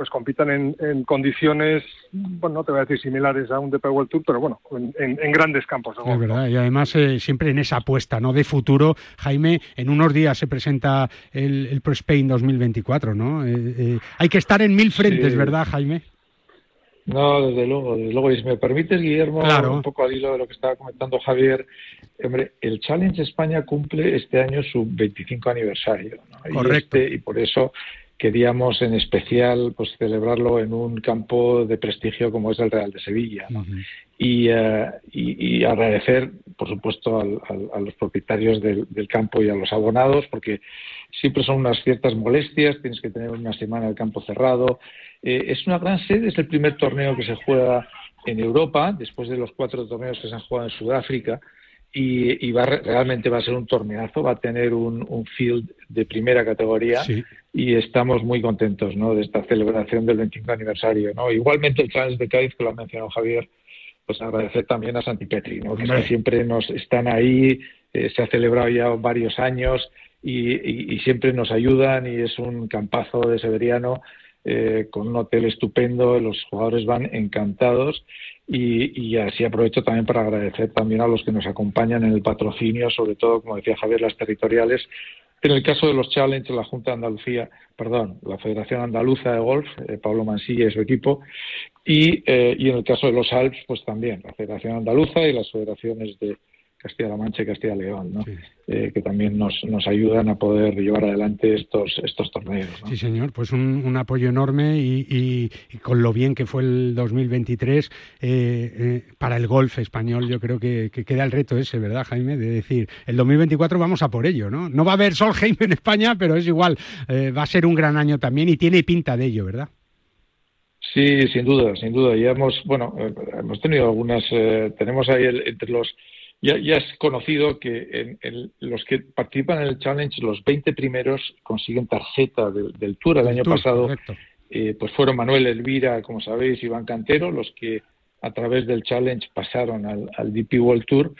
pues compitan en, condiciones, bueno, no te voy a decir similares a un DP World Tour, pero bueno, en, grandes campos. Es verdad, y además eh, siempre en esa apuesta ¿no? de futuro. Jaime, en unos días se presenta el, el Pro Spain 2024, ¿no? Eh, eh, hay que estar en mil frentes, ¿verdad, Jaime? No, desde luego, desde luego. Y si me permites, Guillermo, un poco al hilo de lo que estaba comentando Javier, hombre, el Challenge España cumple este año su 25 aniversario. Correcto. Este, y por eso queríamos en especial pues celebrarlo en un campo de prestigio como es el Real de Sevilla eh, y, agradecer por supuesto a los propietarios del, campo y a los abonados porque siempre son unas ciertas molestias tienes que tener una semana el campo cerrado. Eh, es una gran sede es el primer torneo que se juega en Europa después de los cuatro torneos que se han jugado en Sudáfrica y, va, realmente va a ser un torneazo, va a tener un, field de primera categoría y estamos muy contentos ¿no? de esta celebración del 25 aniversario. ¿no? Igualmente el Challenge de Cádiz, que lo ha mencionado Javier, pues agradecer también a Santi Petri, ¿no? que siempre nos están ahí, eh, se ha celebrado ya varios años y, siempre nos ayudan y es un campazo de Severiano eh, con un hotel estupendo, los jugadores van encantados y, así aprovecho también para agradecer también a los que nos acompañan en el patrocinio, sobre todo, como decía Javier, las territoriales. En el caso de los Challenge, la Junta de Andalucía, perdón, la Federación Andaluza de Golf, eh, Pablo Mansilla y su equipo, y, eh, y en el caso de los Alps, pues también la Federación Andaluza y las federaciones de, Castilla-La Mancha y Castilla-León, ¿no? Eh, que también nos, nos ayudan a poder llevar adelante estos, estos torneos. Sí, señor, pues un, apoyo enorme y, con lo bien que fue el 2023 eh, eh, para el golf español, yo creo que, queda el reto ese, ¿verdad, Jaime? De decir, el 2024 vamos a por ello, ¿no? No va a haber sol Jaime en España, pero es igual, va a ser un gran año también y tiene pinta de ello, ¿verdad? Sí, sin duda, sin duda. Ya hemos, bueno, hemos tenido algunas, tenemos ahí entre los ya, ya es conocido que en, los que participan en el challenge, los 20 primeros consiguen tarjeta del, Tour. El, año pasado eh, pues fueron Manuel Elvira, como sabéis, Iván Cantero, los que a través del challenge pasaron al, al DP World Tour.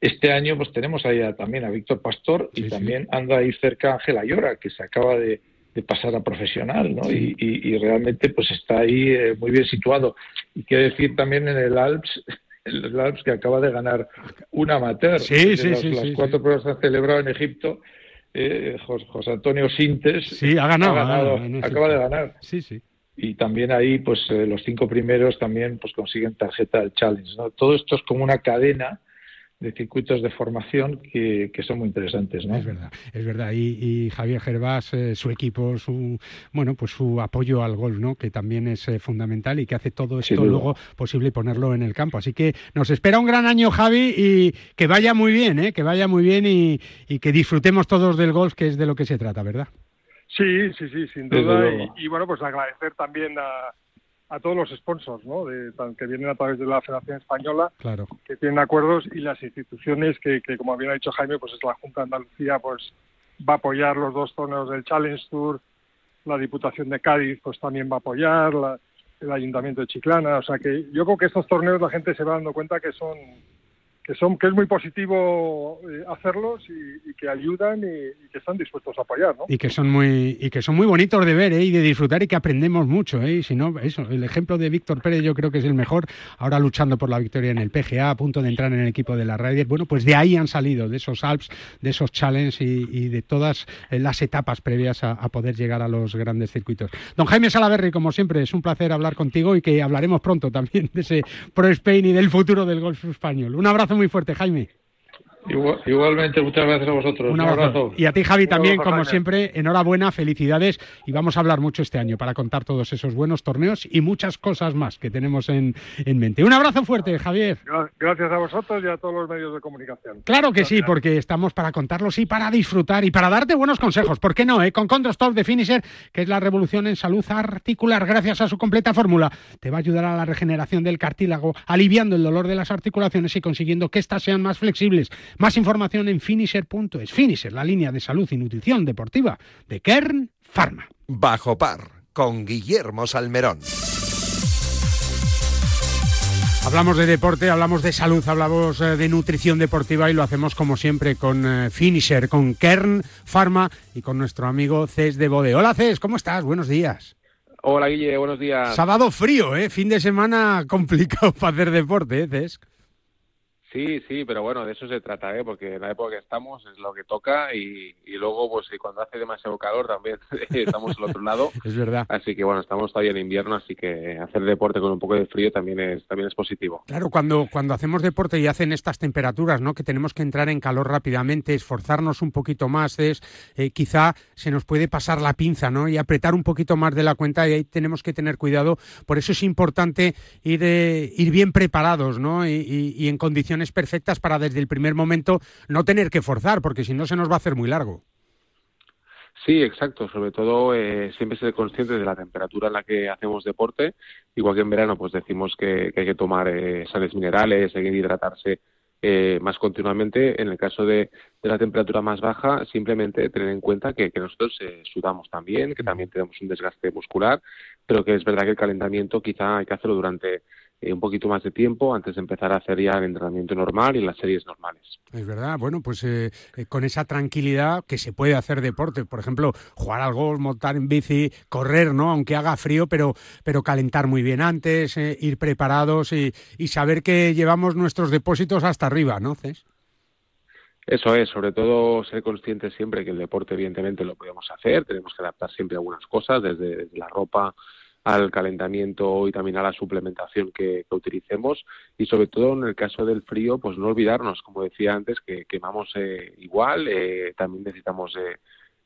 Este año pues tenemos ahí también a Víctor Pastor y también anda ahí cerca Ángel Ayora, que se acaba de, pasar a profesional, ¿no? Y, realmente pues está ahí eh, muy bien situado. Y quiero decir también en el Alps el Alps que acaba de ganar un amateur. Sí, sí, sí, las cuatro pruebas se han celebrado en Egipto. Eh, José Antonio Sintes sí, ha ganado, acaba de ganar. Sí, sí. Y también ahí, pues eh, los cinco primeros también pues consiguen tarjeta del challenge. ¿no? Todo esto es como una cadena de circuitos de formación que, son muy interesantes. ¿no? Es verdad, es verdad. Y, Javier Gervás, eh, su equipo, su bueno, pues su apoyo al golf, ¿no? que también es eh, fundamental y que hace todo esto luego posible ponerlo en el campo. Así que nos espera un gran año, Javi, y que vaya muy bien, ¿eh? que vaya muy bien y, que disfrutemos todos del golf, que es de lo que se trata, ¿verdad? Sí, sí, sí, sin duda. y, bueno, pues agradecer también a, a todos los sponsors ¿no? de, que vienen a través de la Federación Española, claro. que tienen acuerdos y las instituciones que, que, como bien ha dicho Jaime, pues es la Junta de Andalucía, pues va a apoyar los dos torneos del Challenge Tour, la Diputación de Cádiz pues también va a apoyar, el Ayuntamiento de Chiclana, o sea que yo creo que estos torneos la gente se va dando cuenta que son que son que es muy positivo eh, hacerlos y, que ayudan y, que están dispuestos a apoyar, ¿no? Y que son muy y que son muy bonitos de ver ¿eh? y de disfrutar y que aprendemos mucho, ¿eh? Si no, eso, el ejemplo de Víctor Pérez yo creo que es el mejor, ahora luchando por la victoria en el PGA, a punto de entrar en el equipo de la Ryder. Bueno, pues de ahí han salido, de esos Alps, de esos Challenges y, de todas eh, las etapas previas a, poder llegar a los grandes circuitos. Don Jaime Salaverri, como siempre, es un placer hablar contigo y que hablaremos pronto también de ese Pro Spain y del futuro del golf español. Un abrazo muy fuerte, Jaime. Igualmente, muchas gracias a vosotros. Un abrazo. Y a ti, Javi, también, como siempre, enhorabuena, felicidades. Y vamos a hablar mucho este año para contar todos esos buenos torneos y muchas cosas más que tenemos en, mente. Un abrazo fuerte, Javier. Gracias a vosotros y a todos los medios de comunicación. Claro que sí, porque estamos para contarlos y para disfrutar y para darte buenos consejos. ¿Por qué no? Eh? Con Condostop de Finisher, que es la revolución en salud articular, gracias a su completa fórmula, te va a ayudar a la regeneración del cartílago, aliviando el dolor de las articulaciones y consiguiendo que éstas sean más flexibles. Más información en finisher.es. Finisher, la línea de salud y nutrición deportiva de Kern Pharma. Bajo par, con Guillermo Salmerón. Hablamos de deporte, hablamos de salud, hablamos eh, de nutrición deportiva y lo hacemos como siempre con eh, Finisher, con Kern Pharma y con nuestro amigo Cés de Bode. Hola Cés, ¿cómo estás? Buenos días. Hola Guille, buenos días. Sábado frío, ¿eh? Fin de semana complicado para hacer deporte, ¿eh, Cés? Sí, sí, pero bueno, de eso se trata, ¿eh? porque en la época que estamos es lo que toca y, luego, pues cuando hace demasiado calor también estamos al otro lado. es verdad. Así que bueno, estamos todavía en invierno, así que hacer deporte con un poco de frío también es también es positivo. Claro, cuando cuando hacemos deporte y hacen estas temperaturas, ¿no? Que tenemos que entrar en calor rápidamente, esforzarnos un poquito más, es eh, quizá se nos puede pasar la pinza, ¿no? Y apretar un poquito más de la cuenta y ahí tenemos que tener cuidado. Por eso es importante ir eh, ir bien preparados, ¿no? y en condiciones perfectas para desde el primer momento no tener que forzar, porque si no se nos va a hacer muy largo. Sí, exacto. Sobre todo eh, siempre ser conscientes de la temperatura en la que hacemos deporte. Igual que en verano, pues decimos que, hay que tomar eh, sales minerales, hay que hidratarse eh, más continuamente. En el caso de, la temperatura más baja, simplemente tener en cuenta que, que nosotros sudamos también, que también tenemos un desgaste muscular, pero que es verdad que el calentamiento quizá hay que hacerlo durante eh, un poquito más de tiempo antes de empezar a hacer ya el entrenamiento normal y las series normales. Es verdad, bueno, pues eh, eh, con esa tranquilidad que se puede hacer deporte, por ejemplo, jugar al golf, montar en bici, correr, ¿no? Aunque haga frío, pero, pero calentar muy bien antes, ir preparados y, y, saber que llevamos nuestros depósitos hasta arriba, ¿no, Cés? Eso es, sobre todo ser conscientes siempre que el deporte evidentemente lo podemos hacer, tenemos que adaptar siempre algunas cosas, desde la ropa al calentamiento y también a la suplementación que, utilicemos y sobre todo en el caso del frío pues no olvidarnos como decía antes que quemamos eh, igual eh, también necesitamos eh,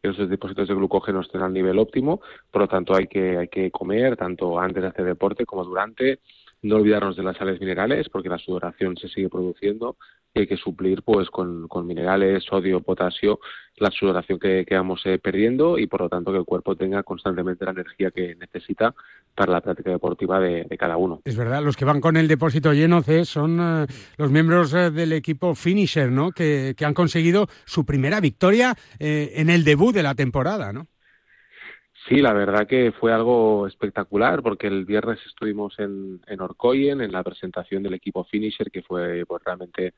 que nuestros depósitos de glucógeno estén al nivel óptimo por lo tanto hay que hay que comer tanto antes de hacer deporte como durante. No olvidarnos de las sales minerales porque la sudoración se sigue produciendo y hay que suplir pues con, con minerales, sodio, potasio, la sudoración que, que vamos eh, perdiendo y por lo tanto que el cuerpo tenga constantemente la energía que necesita para la práctica deportiva de, cada uno. Es verdad, los que van con el depósito lleno, C, son eh, los miembros eh, del equipo Finisher, ¿no? Que, que, han conseguido su primera victoria en el debut de la temporada, ¿no? Sí, la verdad que fue algo espectacular porque el viernes estuvimos en, en Orcoyen en la presentación del equipo Finisher que fue pues, realmente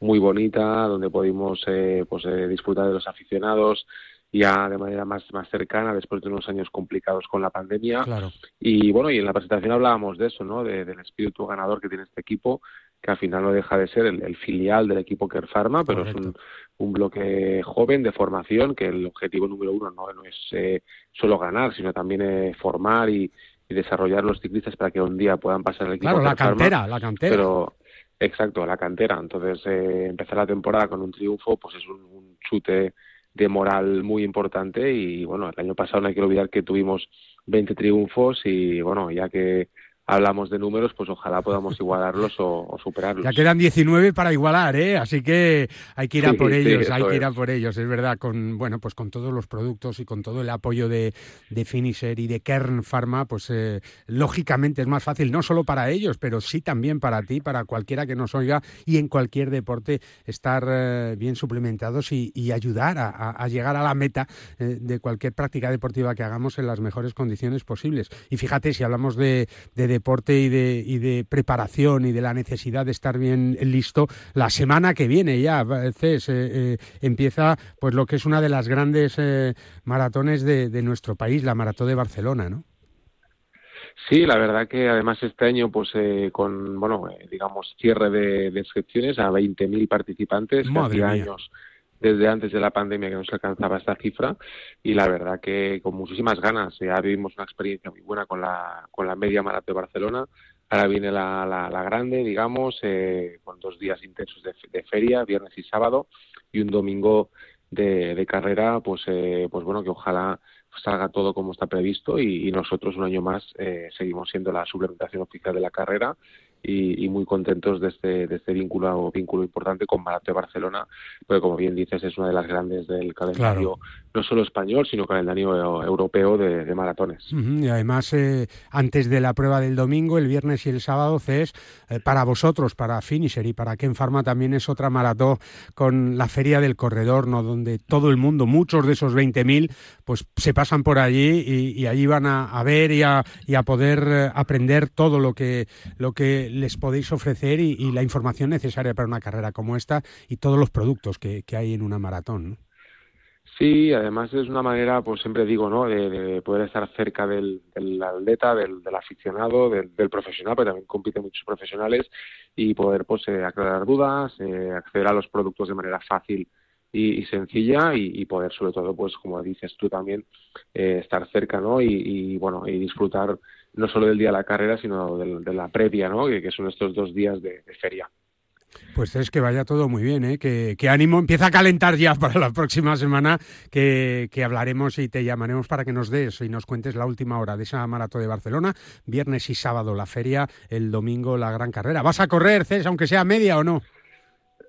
muy bonita donde pudimos eh, pues, eh, disfrutar de los aficionados ya de manera más, más cercana después de unos años complicados con la pandemia. Claro. Y bueno, y en la presentación hablábamos de eso, ¿no? De, del espíritu ganador que tiene este equipo, que al final no deja de ser el, filial del equipo Care Pharma, pero es un, un, bloque joven de formación, que el objetivo número uno no, no es eh, solo ganar, sino también eh, formar y, y, desarrollar los ciclistas para que un día puedan pasar el equipo Claro, la cantera, la cantera. Pero, Exacto, la cantera. Entonces, eh, empezar la temporada con un triunfo, pues es un, chute de moral muy importante y bueno, el año pasado no hay que olvidar que tuvimos 20 triunfos y bueno, ya que hablamos de números, pues ojalá podamos igualarlos o, superarlos. Ya quedan 19 para igualar, ¿eh? Así que hay que ir a por ellos, hay que ir a por ellos, es verdad, con bueno, pues con todos los productos y con todo el apoyo de, de Finisher y de Kern Pharma, pues eh, lógicamente es más fácil, no solo para ellos, pero sí también para ti, para cualquiera que nos oiga y en cualquier deporte estar eh, bien suplementados y, ayudar a, llegar a la meta eh, de cualquier práctica deportiva que hagamos en las mejores condiciones posibles. Y fíjate, si hablamos de, de deporte y de, y de preparación y de la necesidad de estar bien listo, la semana que viene ya, eh, eh, empieza pues lo que es una de las grandes eh, maratones de, nuestro país, la Maratón de Barcelona, ¿no? Sí, la verdad que además este año, pues con, bueno, digamos, cierre de, inscripciones a 20.000 participantes, Madre años desde antes de la pandemia que no se alcanzaba esta cifra y la verdad que con muchísimas ganas. Ya vivimos una experiencia muy buena con la, con la media maratón de Barcelona. Ahora viene la, la, grande, digamos, eh, con dos días intensos de, feria, viernes y sábado, y un domingo de, de carrera, pues, eh, pues bueno, que ojalá salga todo como está previsto y, nosotros un año más eh, seguimos siendo la suplementación oficial de la carrera y, muy contentos de este, de este vínculo, vínculo importante con Maratón de Barcelona, porque como bien dices es una de las grandes del calendario, no solo español, sino calendario europeo de, maratones. Y además, eh, antes de la prueba del domingo, el viernes y el sábado, CES, eh, para vosotros, para Finisher y para Ken Pharma también es otra maratón con la Feria del Corredor, ¿no? donde todo el mundo, muchos de esos 20.000, pues se pasan por allí y, allí van a, ver y a, y a poder eh, aprender todo lo que, lo que les podéis ofrecer y, la información necesaria para una carrera como esta y todos los productos que, hay en una maratón. Sí, además es una manera, pues siempre digo, ¿no? De, poder estar cerca del, atleta, del, aficionado, del, profesional, pero también compiten muchos profesionales y poder, pues, eh, aclarar dudas, eh, acceder a los productos de manera fácil y, sencilla y, poder, sobre todo, pues, como dices tú también, eh, estar cerca, ¿no? Y, bueno, y disfrutar no solo del día de la carrera, sino de, la previa, ¿no? Que, son estos dos días de, feria. Pues es que vaya todo muy bien, ¿eh? que, ánimo empieza a calentar ya para la próxima semana, que, hablaremos y te llamaremos para que nos des y nos cuentes la última hora de esa maratón de Barcelona, viernes y sábado la feria, el domingo la gran carrera. ¿Vas a correr, Cés, aunque sea media o no?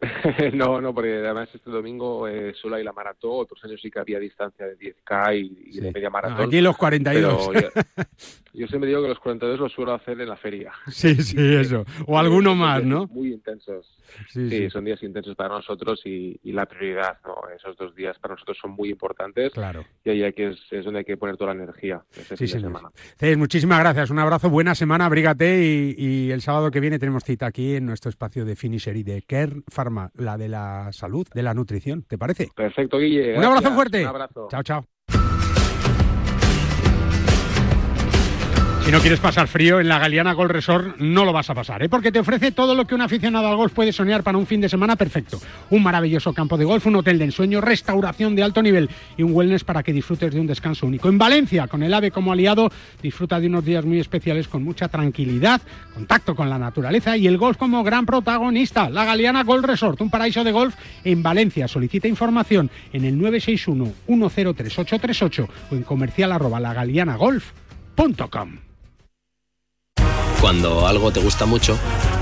no, no, porque además este domingo eh, solo hay la maratón, otros años sí que había distancia de 10K y, de media maratón. aquí los 42. yo, siempre digo que los 42 los suelo hacer en la feria. Sí, sí, eso. O alguno más, ¿no? Muy intensos. Sí, son días intensos para nosotros y, la prioridad, ¿no? Esos dos días para nosotros son muy importantes. Claro. Y ahí hay que, es, donde hay que poner toda la energía. sí, semana. muchísimas gracias. Un abrazo, buena semana, abrígate y, el sábado que viene tenemos cita aquí en nuestro espacio de Finisher y de Care La de la salud, de la nutrición. ¿Te parece? Perfecto, Guille. Un abrazo fuerte. Un abrazo. Chao, chao. Si no quieres pasar frío, en la Galeana Golf Resort no lo vas a pasar, ¿eh? porque te ofrece todo lo que un aficionado al golf puede soñar para un fin de semana perfecto. Un maravilloso campo de golf, un hotel de ensueño, restauración de alto nivel y un wellness para que disfrutes de un descanso único. En Valencia, con el AVE como aliado, disfruta de unos días muy especiales con mucha tranquilidad, contacto con la naturaleza y el golf como gran protagonista. La Galeana Golf Resort, un paraíso de golf en Valencia. Solicita información en el 961 103838 o en comercial. Cuando algo te gusta mucho,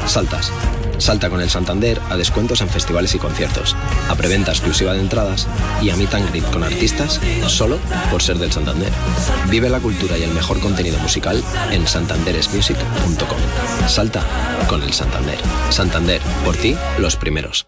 saltas. Salta con el Santander a descuentos en festivales y conciertos, a preventa exclusiva de entradas y a meet and greet con artistas solo por ser del Santander. Vive la cultura y el mejor contenido musical en santanderesmusic.com. Salta con el Santander. Santander, por ti, los primeros.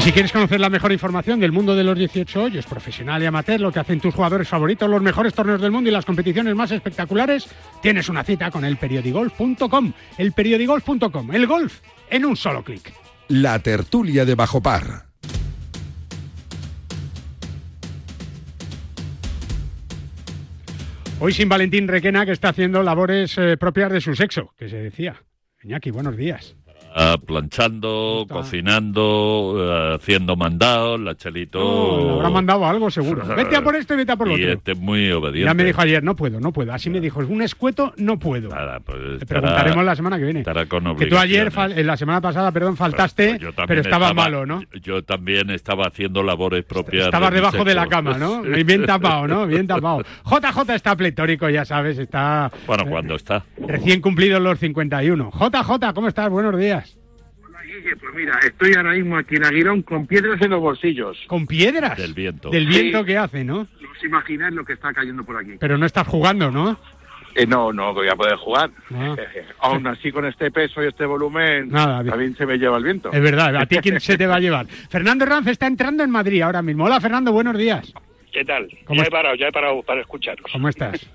Y si quieres conocer la mejor información del mundo de los 18 hoyos, profesional y amateur, lo que hacen tus jugadores favoritos, los mejores torneos del mundo y las competiciones más espectaculares, tienes una cita con el periodigolf.com. El periodigolf.com, el golf en un solo clic. La tertulia de Bajo Par. Hoy sin Valentín Requena, que está haciendo labores eh, propias de su sexo, que se decía. Iñaki, buenos días. Uh, planchando, cocinando, uh, haciendo mandados, la Chelito... Oh, le habrá mandado algo seguro. Vete a por esto y vete a por lo y otro. este es muy obediente. Ya me dijo ayer, no puedo, no puedo. Así me dijo, es un escueto, no puedo. Nada, pues preguntaremos la semana que viene. estará con Que tú ayer, en la semana pasada, perdón, faltaste, pero estaba, estaba- malo, ¿no? Yo también estaba haciendo labores propias. Estabas mi debajo de la cama, ¿no? Bien tapado, ¿no? Bien tapado. JJ está pletórico, ya sabes, está Bueno, cuando está. recién cumplidos los 51. JJ, ¿cómo estás? Buenos días. Pues mira, estoy ahora mismo aquí en Aguirón con piedras en los bolsillos. ¿Con piedras? Del viento. Del viento Sí. que hace, ¿no? No os imagináis lo que está cayendo por aquí. Pero no estás jugando, ¿no? Eh, no, no voy a poder jugar. Ah. Aún así, con este peso y este volumen, Nada, también se me lleva el viento. Es verdad, ¿a ti quién se te va a llevar? Fernando Herranz está entrando en Madrid ahora mismo. Hola, Fernando, buenos días. ¿Qué tal? ¿Cómo Ya he parado, ya he parado para escucharos. ¿Cómo estás?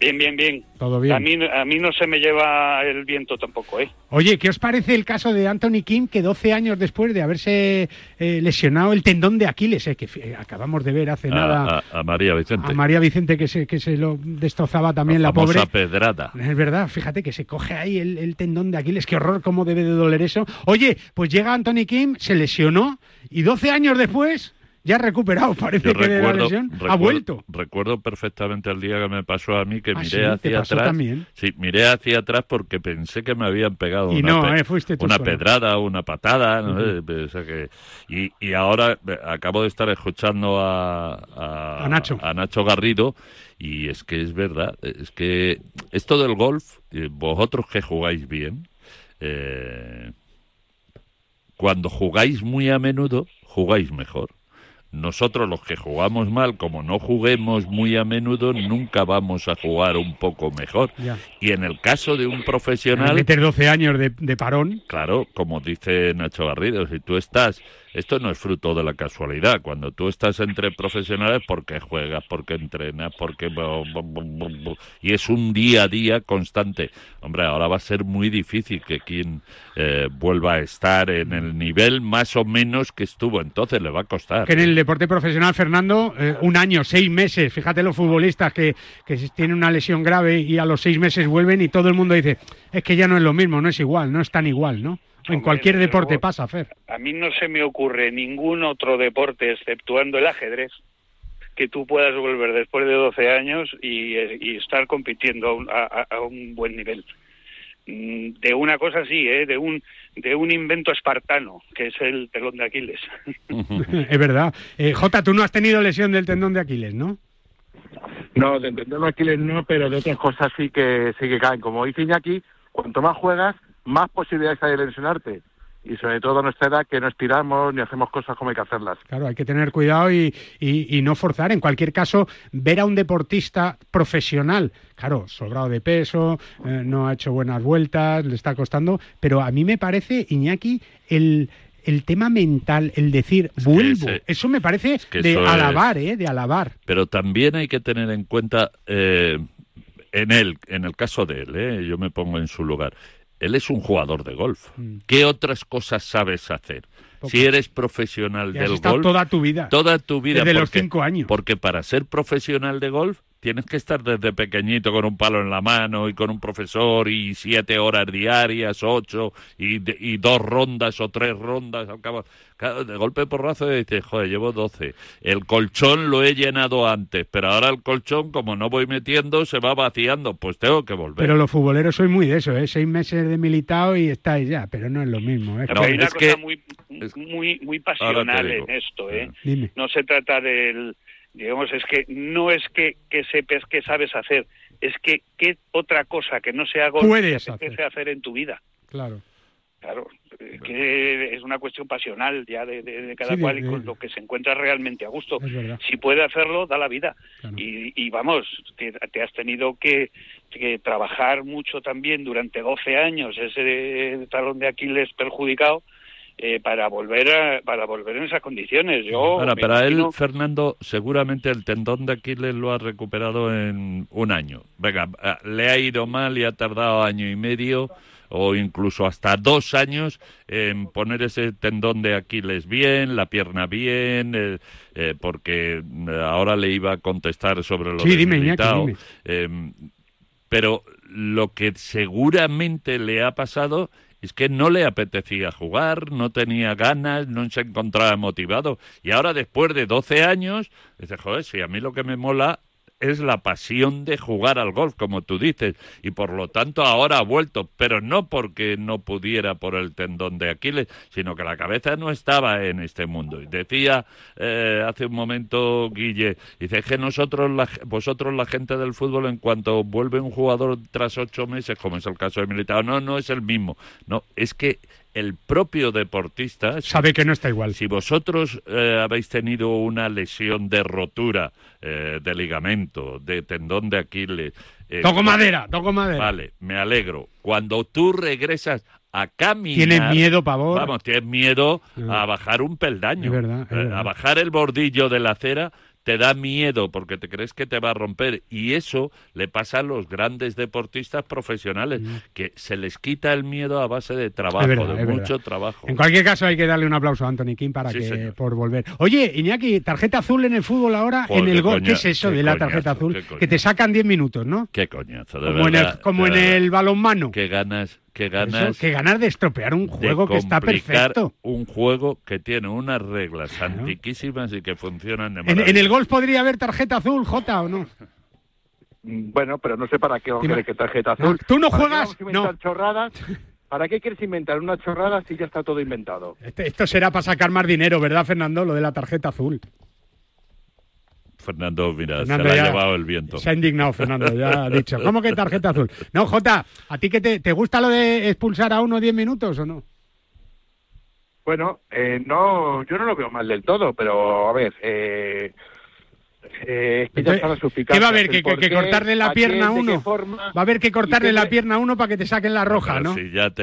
Bien, bien, bien. ¿Todo bien? A mí, a mí no se me lleva el viento tampoco, ¿eh? Oye, ¿qué os parece el caso de Anthony Kim, que 12 años después de haberse eh, lesionado el tendón de Aquiles, eh, que eh, acabamos de ver hace nada A, a- a María Vicente. a María Vicente que se, que se lo destrozaba también la, famosa pobre? pedrada. Es verdad, fíjate que se coge ahí el, el tendón de Aquiles, qué horror, cómo debe de doler eso. Oye, pues llega Anthony Kim, se lesionó y 12 años después ya ha recuperado, parece Yo que de la recuerdo, lesión ha vuelto. recuerdo perfectamente el día que me pasó a mí que Ah, miré sí, ¿te hacia atrás. también? Sí, miré hacia atrás porque pensé que me habían pegado Y una, no, eh, fuiste tú una solo. pedrada, una patada, no Ujú. sé, pensé que- y, y ahora eh, acabo de estar escuchando a, a, A Nacho. a Nacho Garrido y es que es verdad, es que esto del golf, eh, vosotros que jugáis bien, eh, cuando jugáis muy a menudo, jugáis mejor. Nosotros los que jugamos mal, como no juguemos muy a menudo, nunca vamos a jugar un poco mejor. Ya. Y en el caso de un profesional, Meter 12 años de, de parón. claro, como dice Nacho Garrido, si tú estás, esto no es fruto de la casualidad, cuando tú estás entre profesionales, porque juegas, porque entrenas, porque... y es un día a día constante. Hombre, ahora va a ser muy difícil que quien eh, vuelva a estar en el nivel más o menos que estuvo, entonces le va a costar. Que en el deporte profesional, Fernando, eh, un año, seis meses, fíjate los futbolistas que, que tienen una lesión grave y a los seis meses vuelven y todo el mundo dice, es que ya no es lo mismo, no es igual, no es tan igual, ¿no? En cualquier deporte pasa, Fer. A mí no se me ocurre ningún otro deporte, exceptuando el ajedrez, que tú puedas volver después de 12 años y, eh, y estar compitiendo a un, a- un buen nivel. mm, de una cosa así, ¿eh? de un de un invento espartano, que es el telón de Aquiles. es verdad. Eh, Jota, tú no has tenido lesión del tendón de Aquiles, ¿no? No, de tendón de Aquiles no, pero de otras cosas sí que sí que caen. Como dice Iñaki, cuanto más juegas, más posibilidades hay de lesionarte y sobre todo a nuestra edad que no estiramos ni hacemos cosas como hay que hacerlas. Claro, hay que tener cuidado y, y, no forzar. En cualquier caso, ver a un deportista profesional, claro, sobrado de peso, eh, no ha hecho buenas vueltas, le está costando, pero a mí me parece, Iñaki, el, el tema mental, el decir vuelvo, eso me parece de alabar, ¿eh? De alabar. Pero también hay que tener en cuenta, eh, en él, en el caso de él, ¿eh? yo me pongo en su lugar, él es un jugador de golf. Mm. ¿Qué otras cosas sabes hacer? Si eres profesional del golf. toda tu vida. Toda tu vida. Desde los cinco años. Porque para ser profesional de golf tienes que estar desde pequeñito con un palo en la mano y con un profesor y siete horas diarias, ocho y, y dos rondas o tres rondas al cabo. De golpe porrazo y dices, joder, llevo doce. El colchón lo he llenado antes, pero ahora el colchón, como no voy metiendo, se va vaciando. Pues tengo que volver. Pero los futboleros soy muy de eso, ¿eh? Seis meses de militado y estáis ya, pero no es lo mismo. ¿eh? hay una cosa muy, muy, muy pasional en esto, ¿eh? No se trata del digamos, es que no es que, que sepas que sabes hacer, es que qué otra cosa que no sea golf puedes hacer. hacer en tu vida. Claro. Claro, que es una cuestión pasional ya de, cada cual y con lo que se encuentra realmente a gusto. Si puede hacerlo, da la vida. Y, y, vamos, te, te, has tenido que, que trabajar mucho también durante 12 años ese talón de Aquiles perjudicado eh, para volver a, para volver en esas condiciones. Yo Ahora, para él, Fernando, seguramente el tendón de Aquiles lo ha recuperado en un año. Venga, eh, le ha ido mal y ha tardado año y medio o incluso hasta dos años en poner ese tendón de Aquiles bien, la pierna bien, eh, porque ahora le iba a contestar sobre lo sí, dime, pero lo que seguramente le ha pasado es que no le apetecía jugar, no tenía ganas, no se encontraba motivado. Y ahora, después de 12 años, dice, joder, si a mí lo que me mola es la pasión de jugar al golf, como tú dices, y por lo tanto ahora ha vuelto, pero no porque no pudiera por el tendón de Aquiles, sino que la cabeza no estaba en este mundo. Y decía eh, hace un momento Guille, dice que nosotros, vosotros la gente del fútbol, en cuanto vuelve un jugador tras ocho meses, como es el caso de Militao, no, no es el mismo, no, es que el propio deportista sabe que no está igual. Si vosotros eh, habéis tenido una lesión de rotura eh, de ligamento, de tendón de Aquiles. Eh, toco madera, toco madera. Vale, me alegro. Cuando tú regresas a caminar. Tienes miedo, pavor. Vamos, tienes miedo a bajar un peldaño. verdad, A bajar el bordillo de la acera te da miedo porque te crees que te va a romper y eso le pasa a los grandes deportistas profesionales mm. que se les quita el miedo a base de trabajo, de mucho trabajo. En cualquier caso hay que darle un aplauso a Anthony King para que por volver. Oye, Iñaki, tarjeta azul en el fútbol ahora en el gol, ¿qué es eso de la tarjeta azul? Que te sacan 10 minutos, ¿no? Qué coñazo, de como verdad. En el, como en el balonmano. Qué ganas que ganas, que ganar de estropear un juego que está perfecto. Un juego que tiene unas reglas antiquísimas y que funcionan de maravilla. ¿En, el golf podría haber tarjeta azul, Jota, o no? Bueno, pero no sé para qué quieres que tarjeta azul. ¿Tú no juegas? No. Chorradas? ¿Para qué quieres inventar una chorrada si ya está todo inventado? Este, esto será para sacar más dinero, ¿verdad, Fernando? Lo de la tarjeta azul. Fernando, mira, se la ha llevado el viento. Se ha indignado Fernando, ya ha dicho. ¿Cómo que tarjeta azul? No, Jota, ¿a ti que te, gusta lo de expulsar a uno diez minutos o no? Bueno, eh, no, yo no lo veo mal del todo, pero a ver, eh, eh, ¿Qué va a haber? ¿Que, cortarle la pierna a uno? ¿Va a haber que cortarle la pierna a uno para que te saquen la roja, no?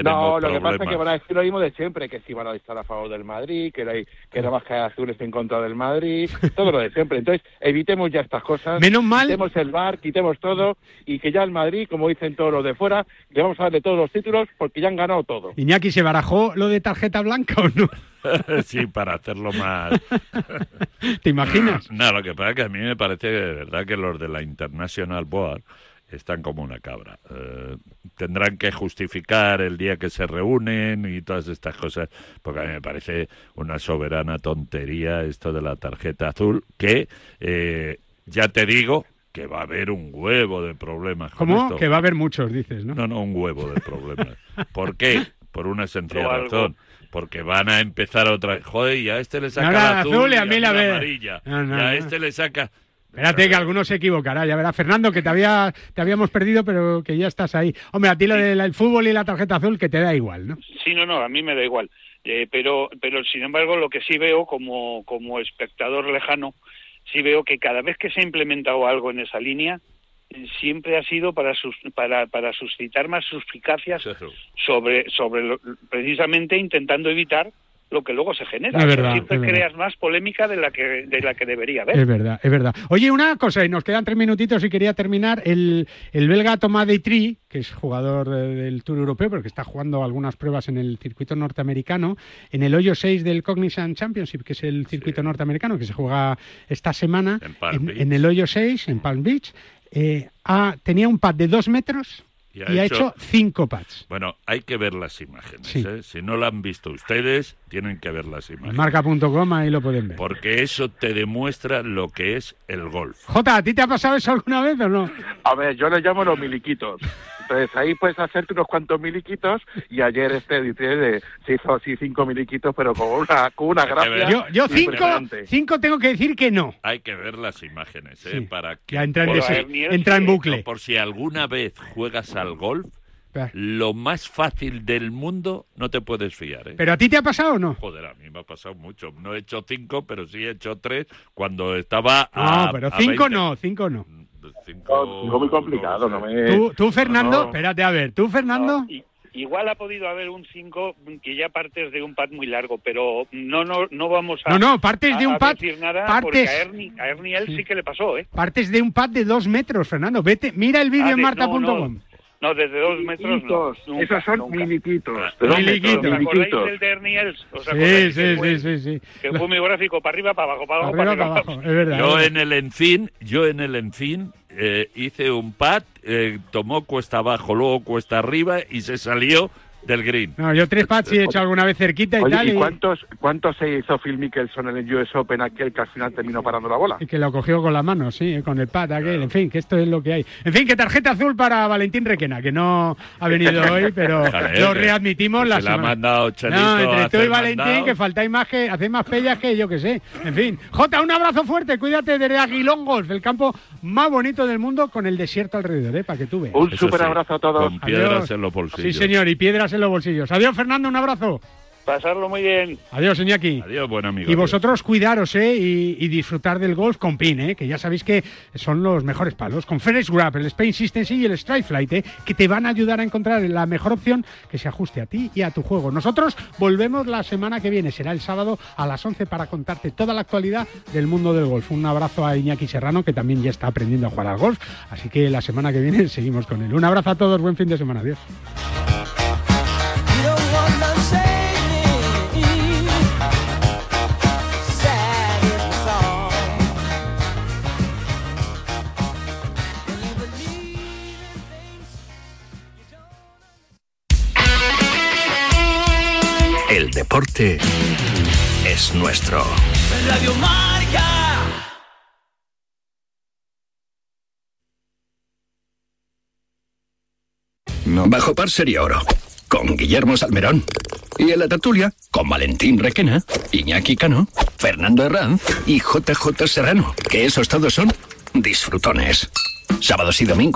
no, lo que pasa es que van a decir lo mismo de siempre, que si van a estar a favor del Madrid, que, hay, que la baja azul está en contra del Madrid, todo lo de siempre. Entonces, evitemos ya estas cosas. Menos mal. Quitemos el bar, quitemos todo y que ya el Madrid, como dicen todos los de fuera, le vamos a darle todos los títulos porque ya han ganado todo. Iñaki, ¿se barajó lo de tarjeta blanca o no? sí, para hacerlo más. ¿Te imaginas? No, lo que pasa es que a mí me parece de verdad que los de la International Board están como una cabra. Eh, tendrán que justificar el día que se reúnen y todas estas cosas, porque a mí me parece una soberana tontería esto de la tarjeta azul, que eh, ya te digo que va a haber un huevo de problemas. ¿Cómo? Que va a haber muchos, dices, ¿no? No, no, un huevo de problemas. ¿Por qué? Por una sencilla razón. Porque van a empezar otra vez. Joder, y a este le saca la azul, y a mí la, amarilla. y a este le saca... Espérate que alguno se equivocará, ya verá. Fernando, que te, había, te habíamos perdido, pero que ya estás ahí. Hombre, a ti lo del fútbol y la tarjeta azul, que te da igual, ¿no? Sí, no, no, a mí me da igual. Eh, pero, pero, sin embargo, lo que sí veo como, como espectador lejano, sí veo que cada vez que se ha implementado algo en esa línea, siempre ha sido para, para, para suscitar más suspicacias sobre, sobre precisamente intentando evitar lo que luego se genera. Siempre creas más polémica de la que de la que debería haber. Es verdad, es verdad. Oye, una cosa, y nos quedan tres minutitos y quería terminar. El, el belga Thomas Deitri, que es jugador del Tour Europeo, pero que está jugando algunas pruebas en el circuito norteamericano, en el hoyo 6 del Cognizant Championship, que es el circuito norteamericano que se juega esta semana, en, el hoyo 6, en Palm Beach, eh, tenía un pad de dos metros y ha, hecho, cinco pads. Bueno, hay que ver las imágenes. ¿eh? Si no lo han visto ustedes, tienen que ver las imágenes. Marca.com ahí lo pueden ver. Porque eso te demuestra lo que es el golf. Jota, ¿a ti te ha pasado eso alguna vez o no? A ver, yo le llamo los miliquitos. Entonces ahí puedes hacerte unos cuantos miliquitos y ayer este dice se hizo así cinco miliquitos pero con una, con una gracia. Yo, yo cinco, cinco tengo que decir que no. Hay que ver las imágenes, ¿eh? Para que... Ya entra en, entra en bucle. por si alguna vez juegas al golf, lo más fácil del mundo no te puedes fiar. ¿eh? ¿Pero a ti te ha pasado o no? Joder, a mí me ha pasado mucho. No he hecho cinco, pero sí he hecho tres cuando estaba. A, no, pero cinco no, cinco no. Cinco, muy complicado. No me... ¿Tú, Fernando? Espérate, a ver, ¿tú, Fernando? igual ha podido haber un 5 que ya partes de un pad muy largo, pero no no no vamos a No, no, partes de un pad decir nada partes, a Ernie, a Ernie él sí. que le pasó, ¿eh? Partes de un pad de dos metros, Fernando. Vete, mira el vídeo ah, en marta.com. No, desde dos metros no. Esos son miliquitos. Miliquitos. ¿Os acordáis del de Ernie sí, sí, sí, sí, sí, Que fue muy gráfico, para arriba, para abajo, para abajo, para, abajo. Es verdad, yo en el Encin, yo en el Encin eh, hice un pat, eh, tomó cuesta abajo, luego cuesta arriba y se salió del green. No, yo tres pads he hecho alguna vez cerquita y tal. ¿y, cuántos, cuántos se hizo Phil Mickelson en el US Open aquel que al final terminó parando la bola? Y que lo cogió con la mano, sí, con el pad aquel. En fin, que esto es lo que hay. En fin, que tarjeta azul para Valentín Requena, que no ha venido hoy, pero lo readmitimos. la se la ha mandado No, entre tú y Valentín, que faltáis más que, hacéis más pellas que yo que sé. En fin, Jota, un abrazo fuerte, cuídate de Aguilón Golf, el campo más bonito del mundo con el desierto alrededor, ¿eh? para que tú veas. Un súper abrazo a todos. Con piedras en los bolsillos. Sí, señor, y piedras en los bolsillos. Adiós, Fernando, un abrazo. Pasarlo muy bien. Adiós, Iñaki. Adiós, buen amigo. Y vosotros cuidaros, ¿eh? Y, disfrutar del golf con PIN, ¿eh? Que ya sabéis que son los mejores palos. Con Ferris Grab, el Spain System y el Strike Flight, ¿eh? Que te van a ayudar a encontrar la mejor opción que se ajuste a ti y a tu juego. Nosotros volvemos la semana que viene. Será el sábado a las 11 para contarte toda la actualidad del mundo del golf. Un abrazo a Iñaki Serrano, que también ya está aprendiendo a jugar al golf. Así que la semana que viene seguimos con él. Un abrazo a todos. Buen fin de semana. Adiós. El deporte es nuestro. Radio Marca. Bajo par sería oro. Con Guillermo Salmerón. Y en la tertulia, con Valentín Requena, Iñaki Cano, Fernando Herranz y JJ Serrano. Que esos todos son disfrutones. Sábados y domingos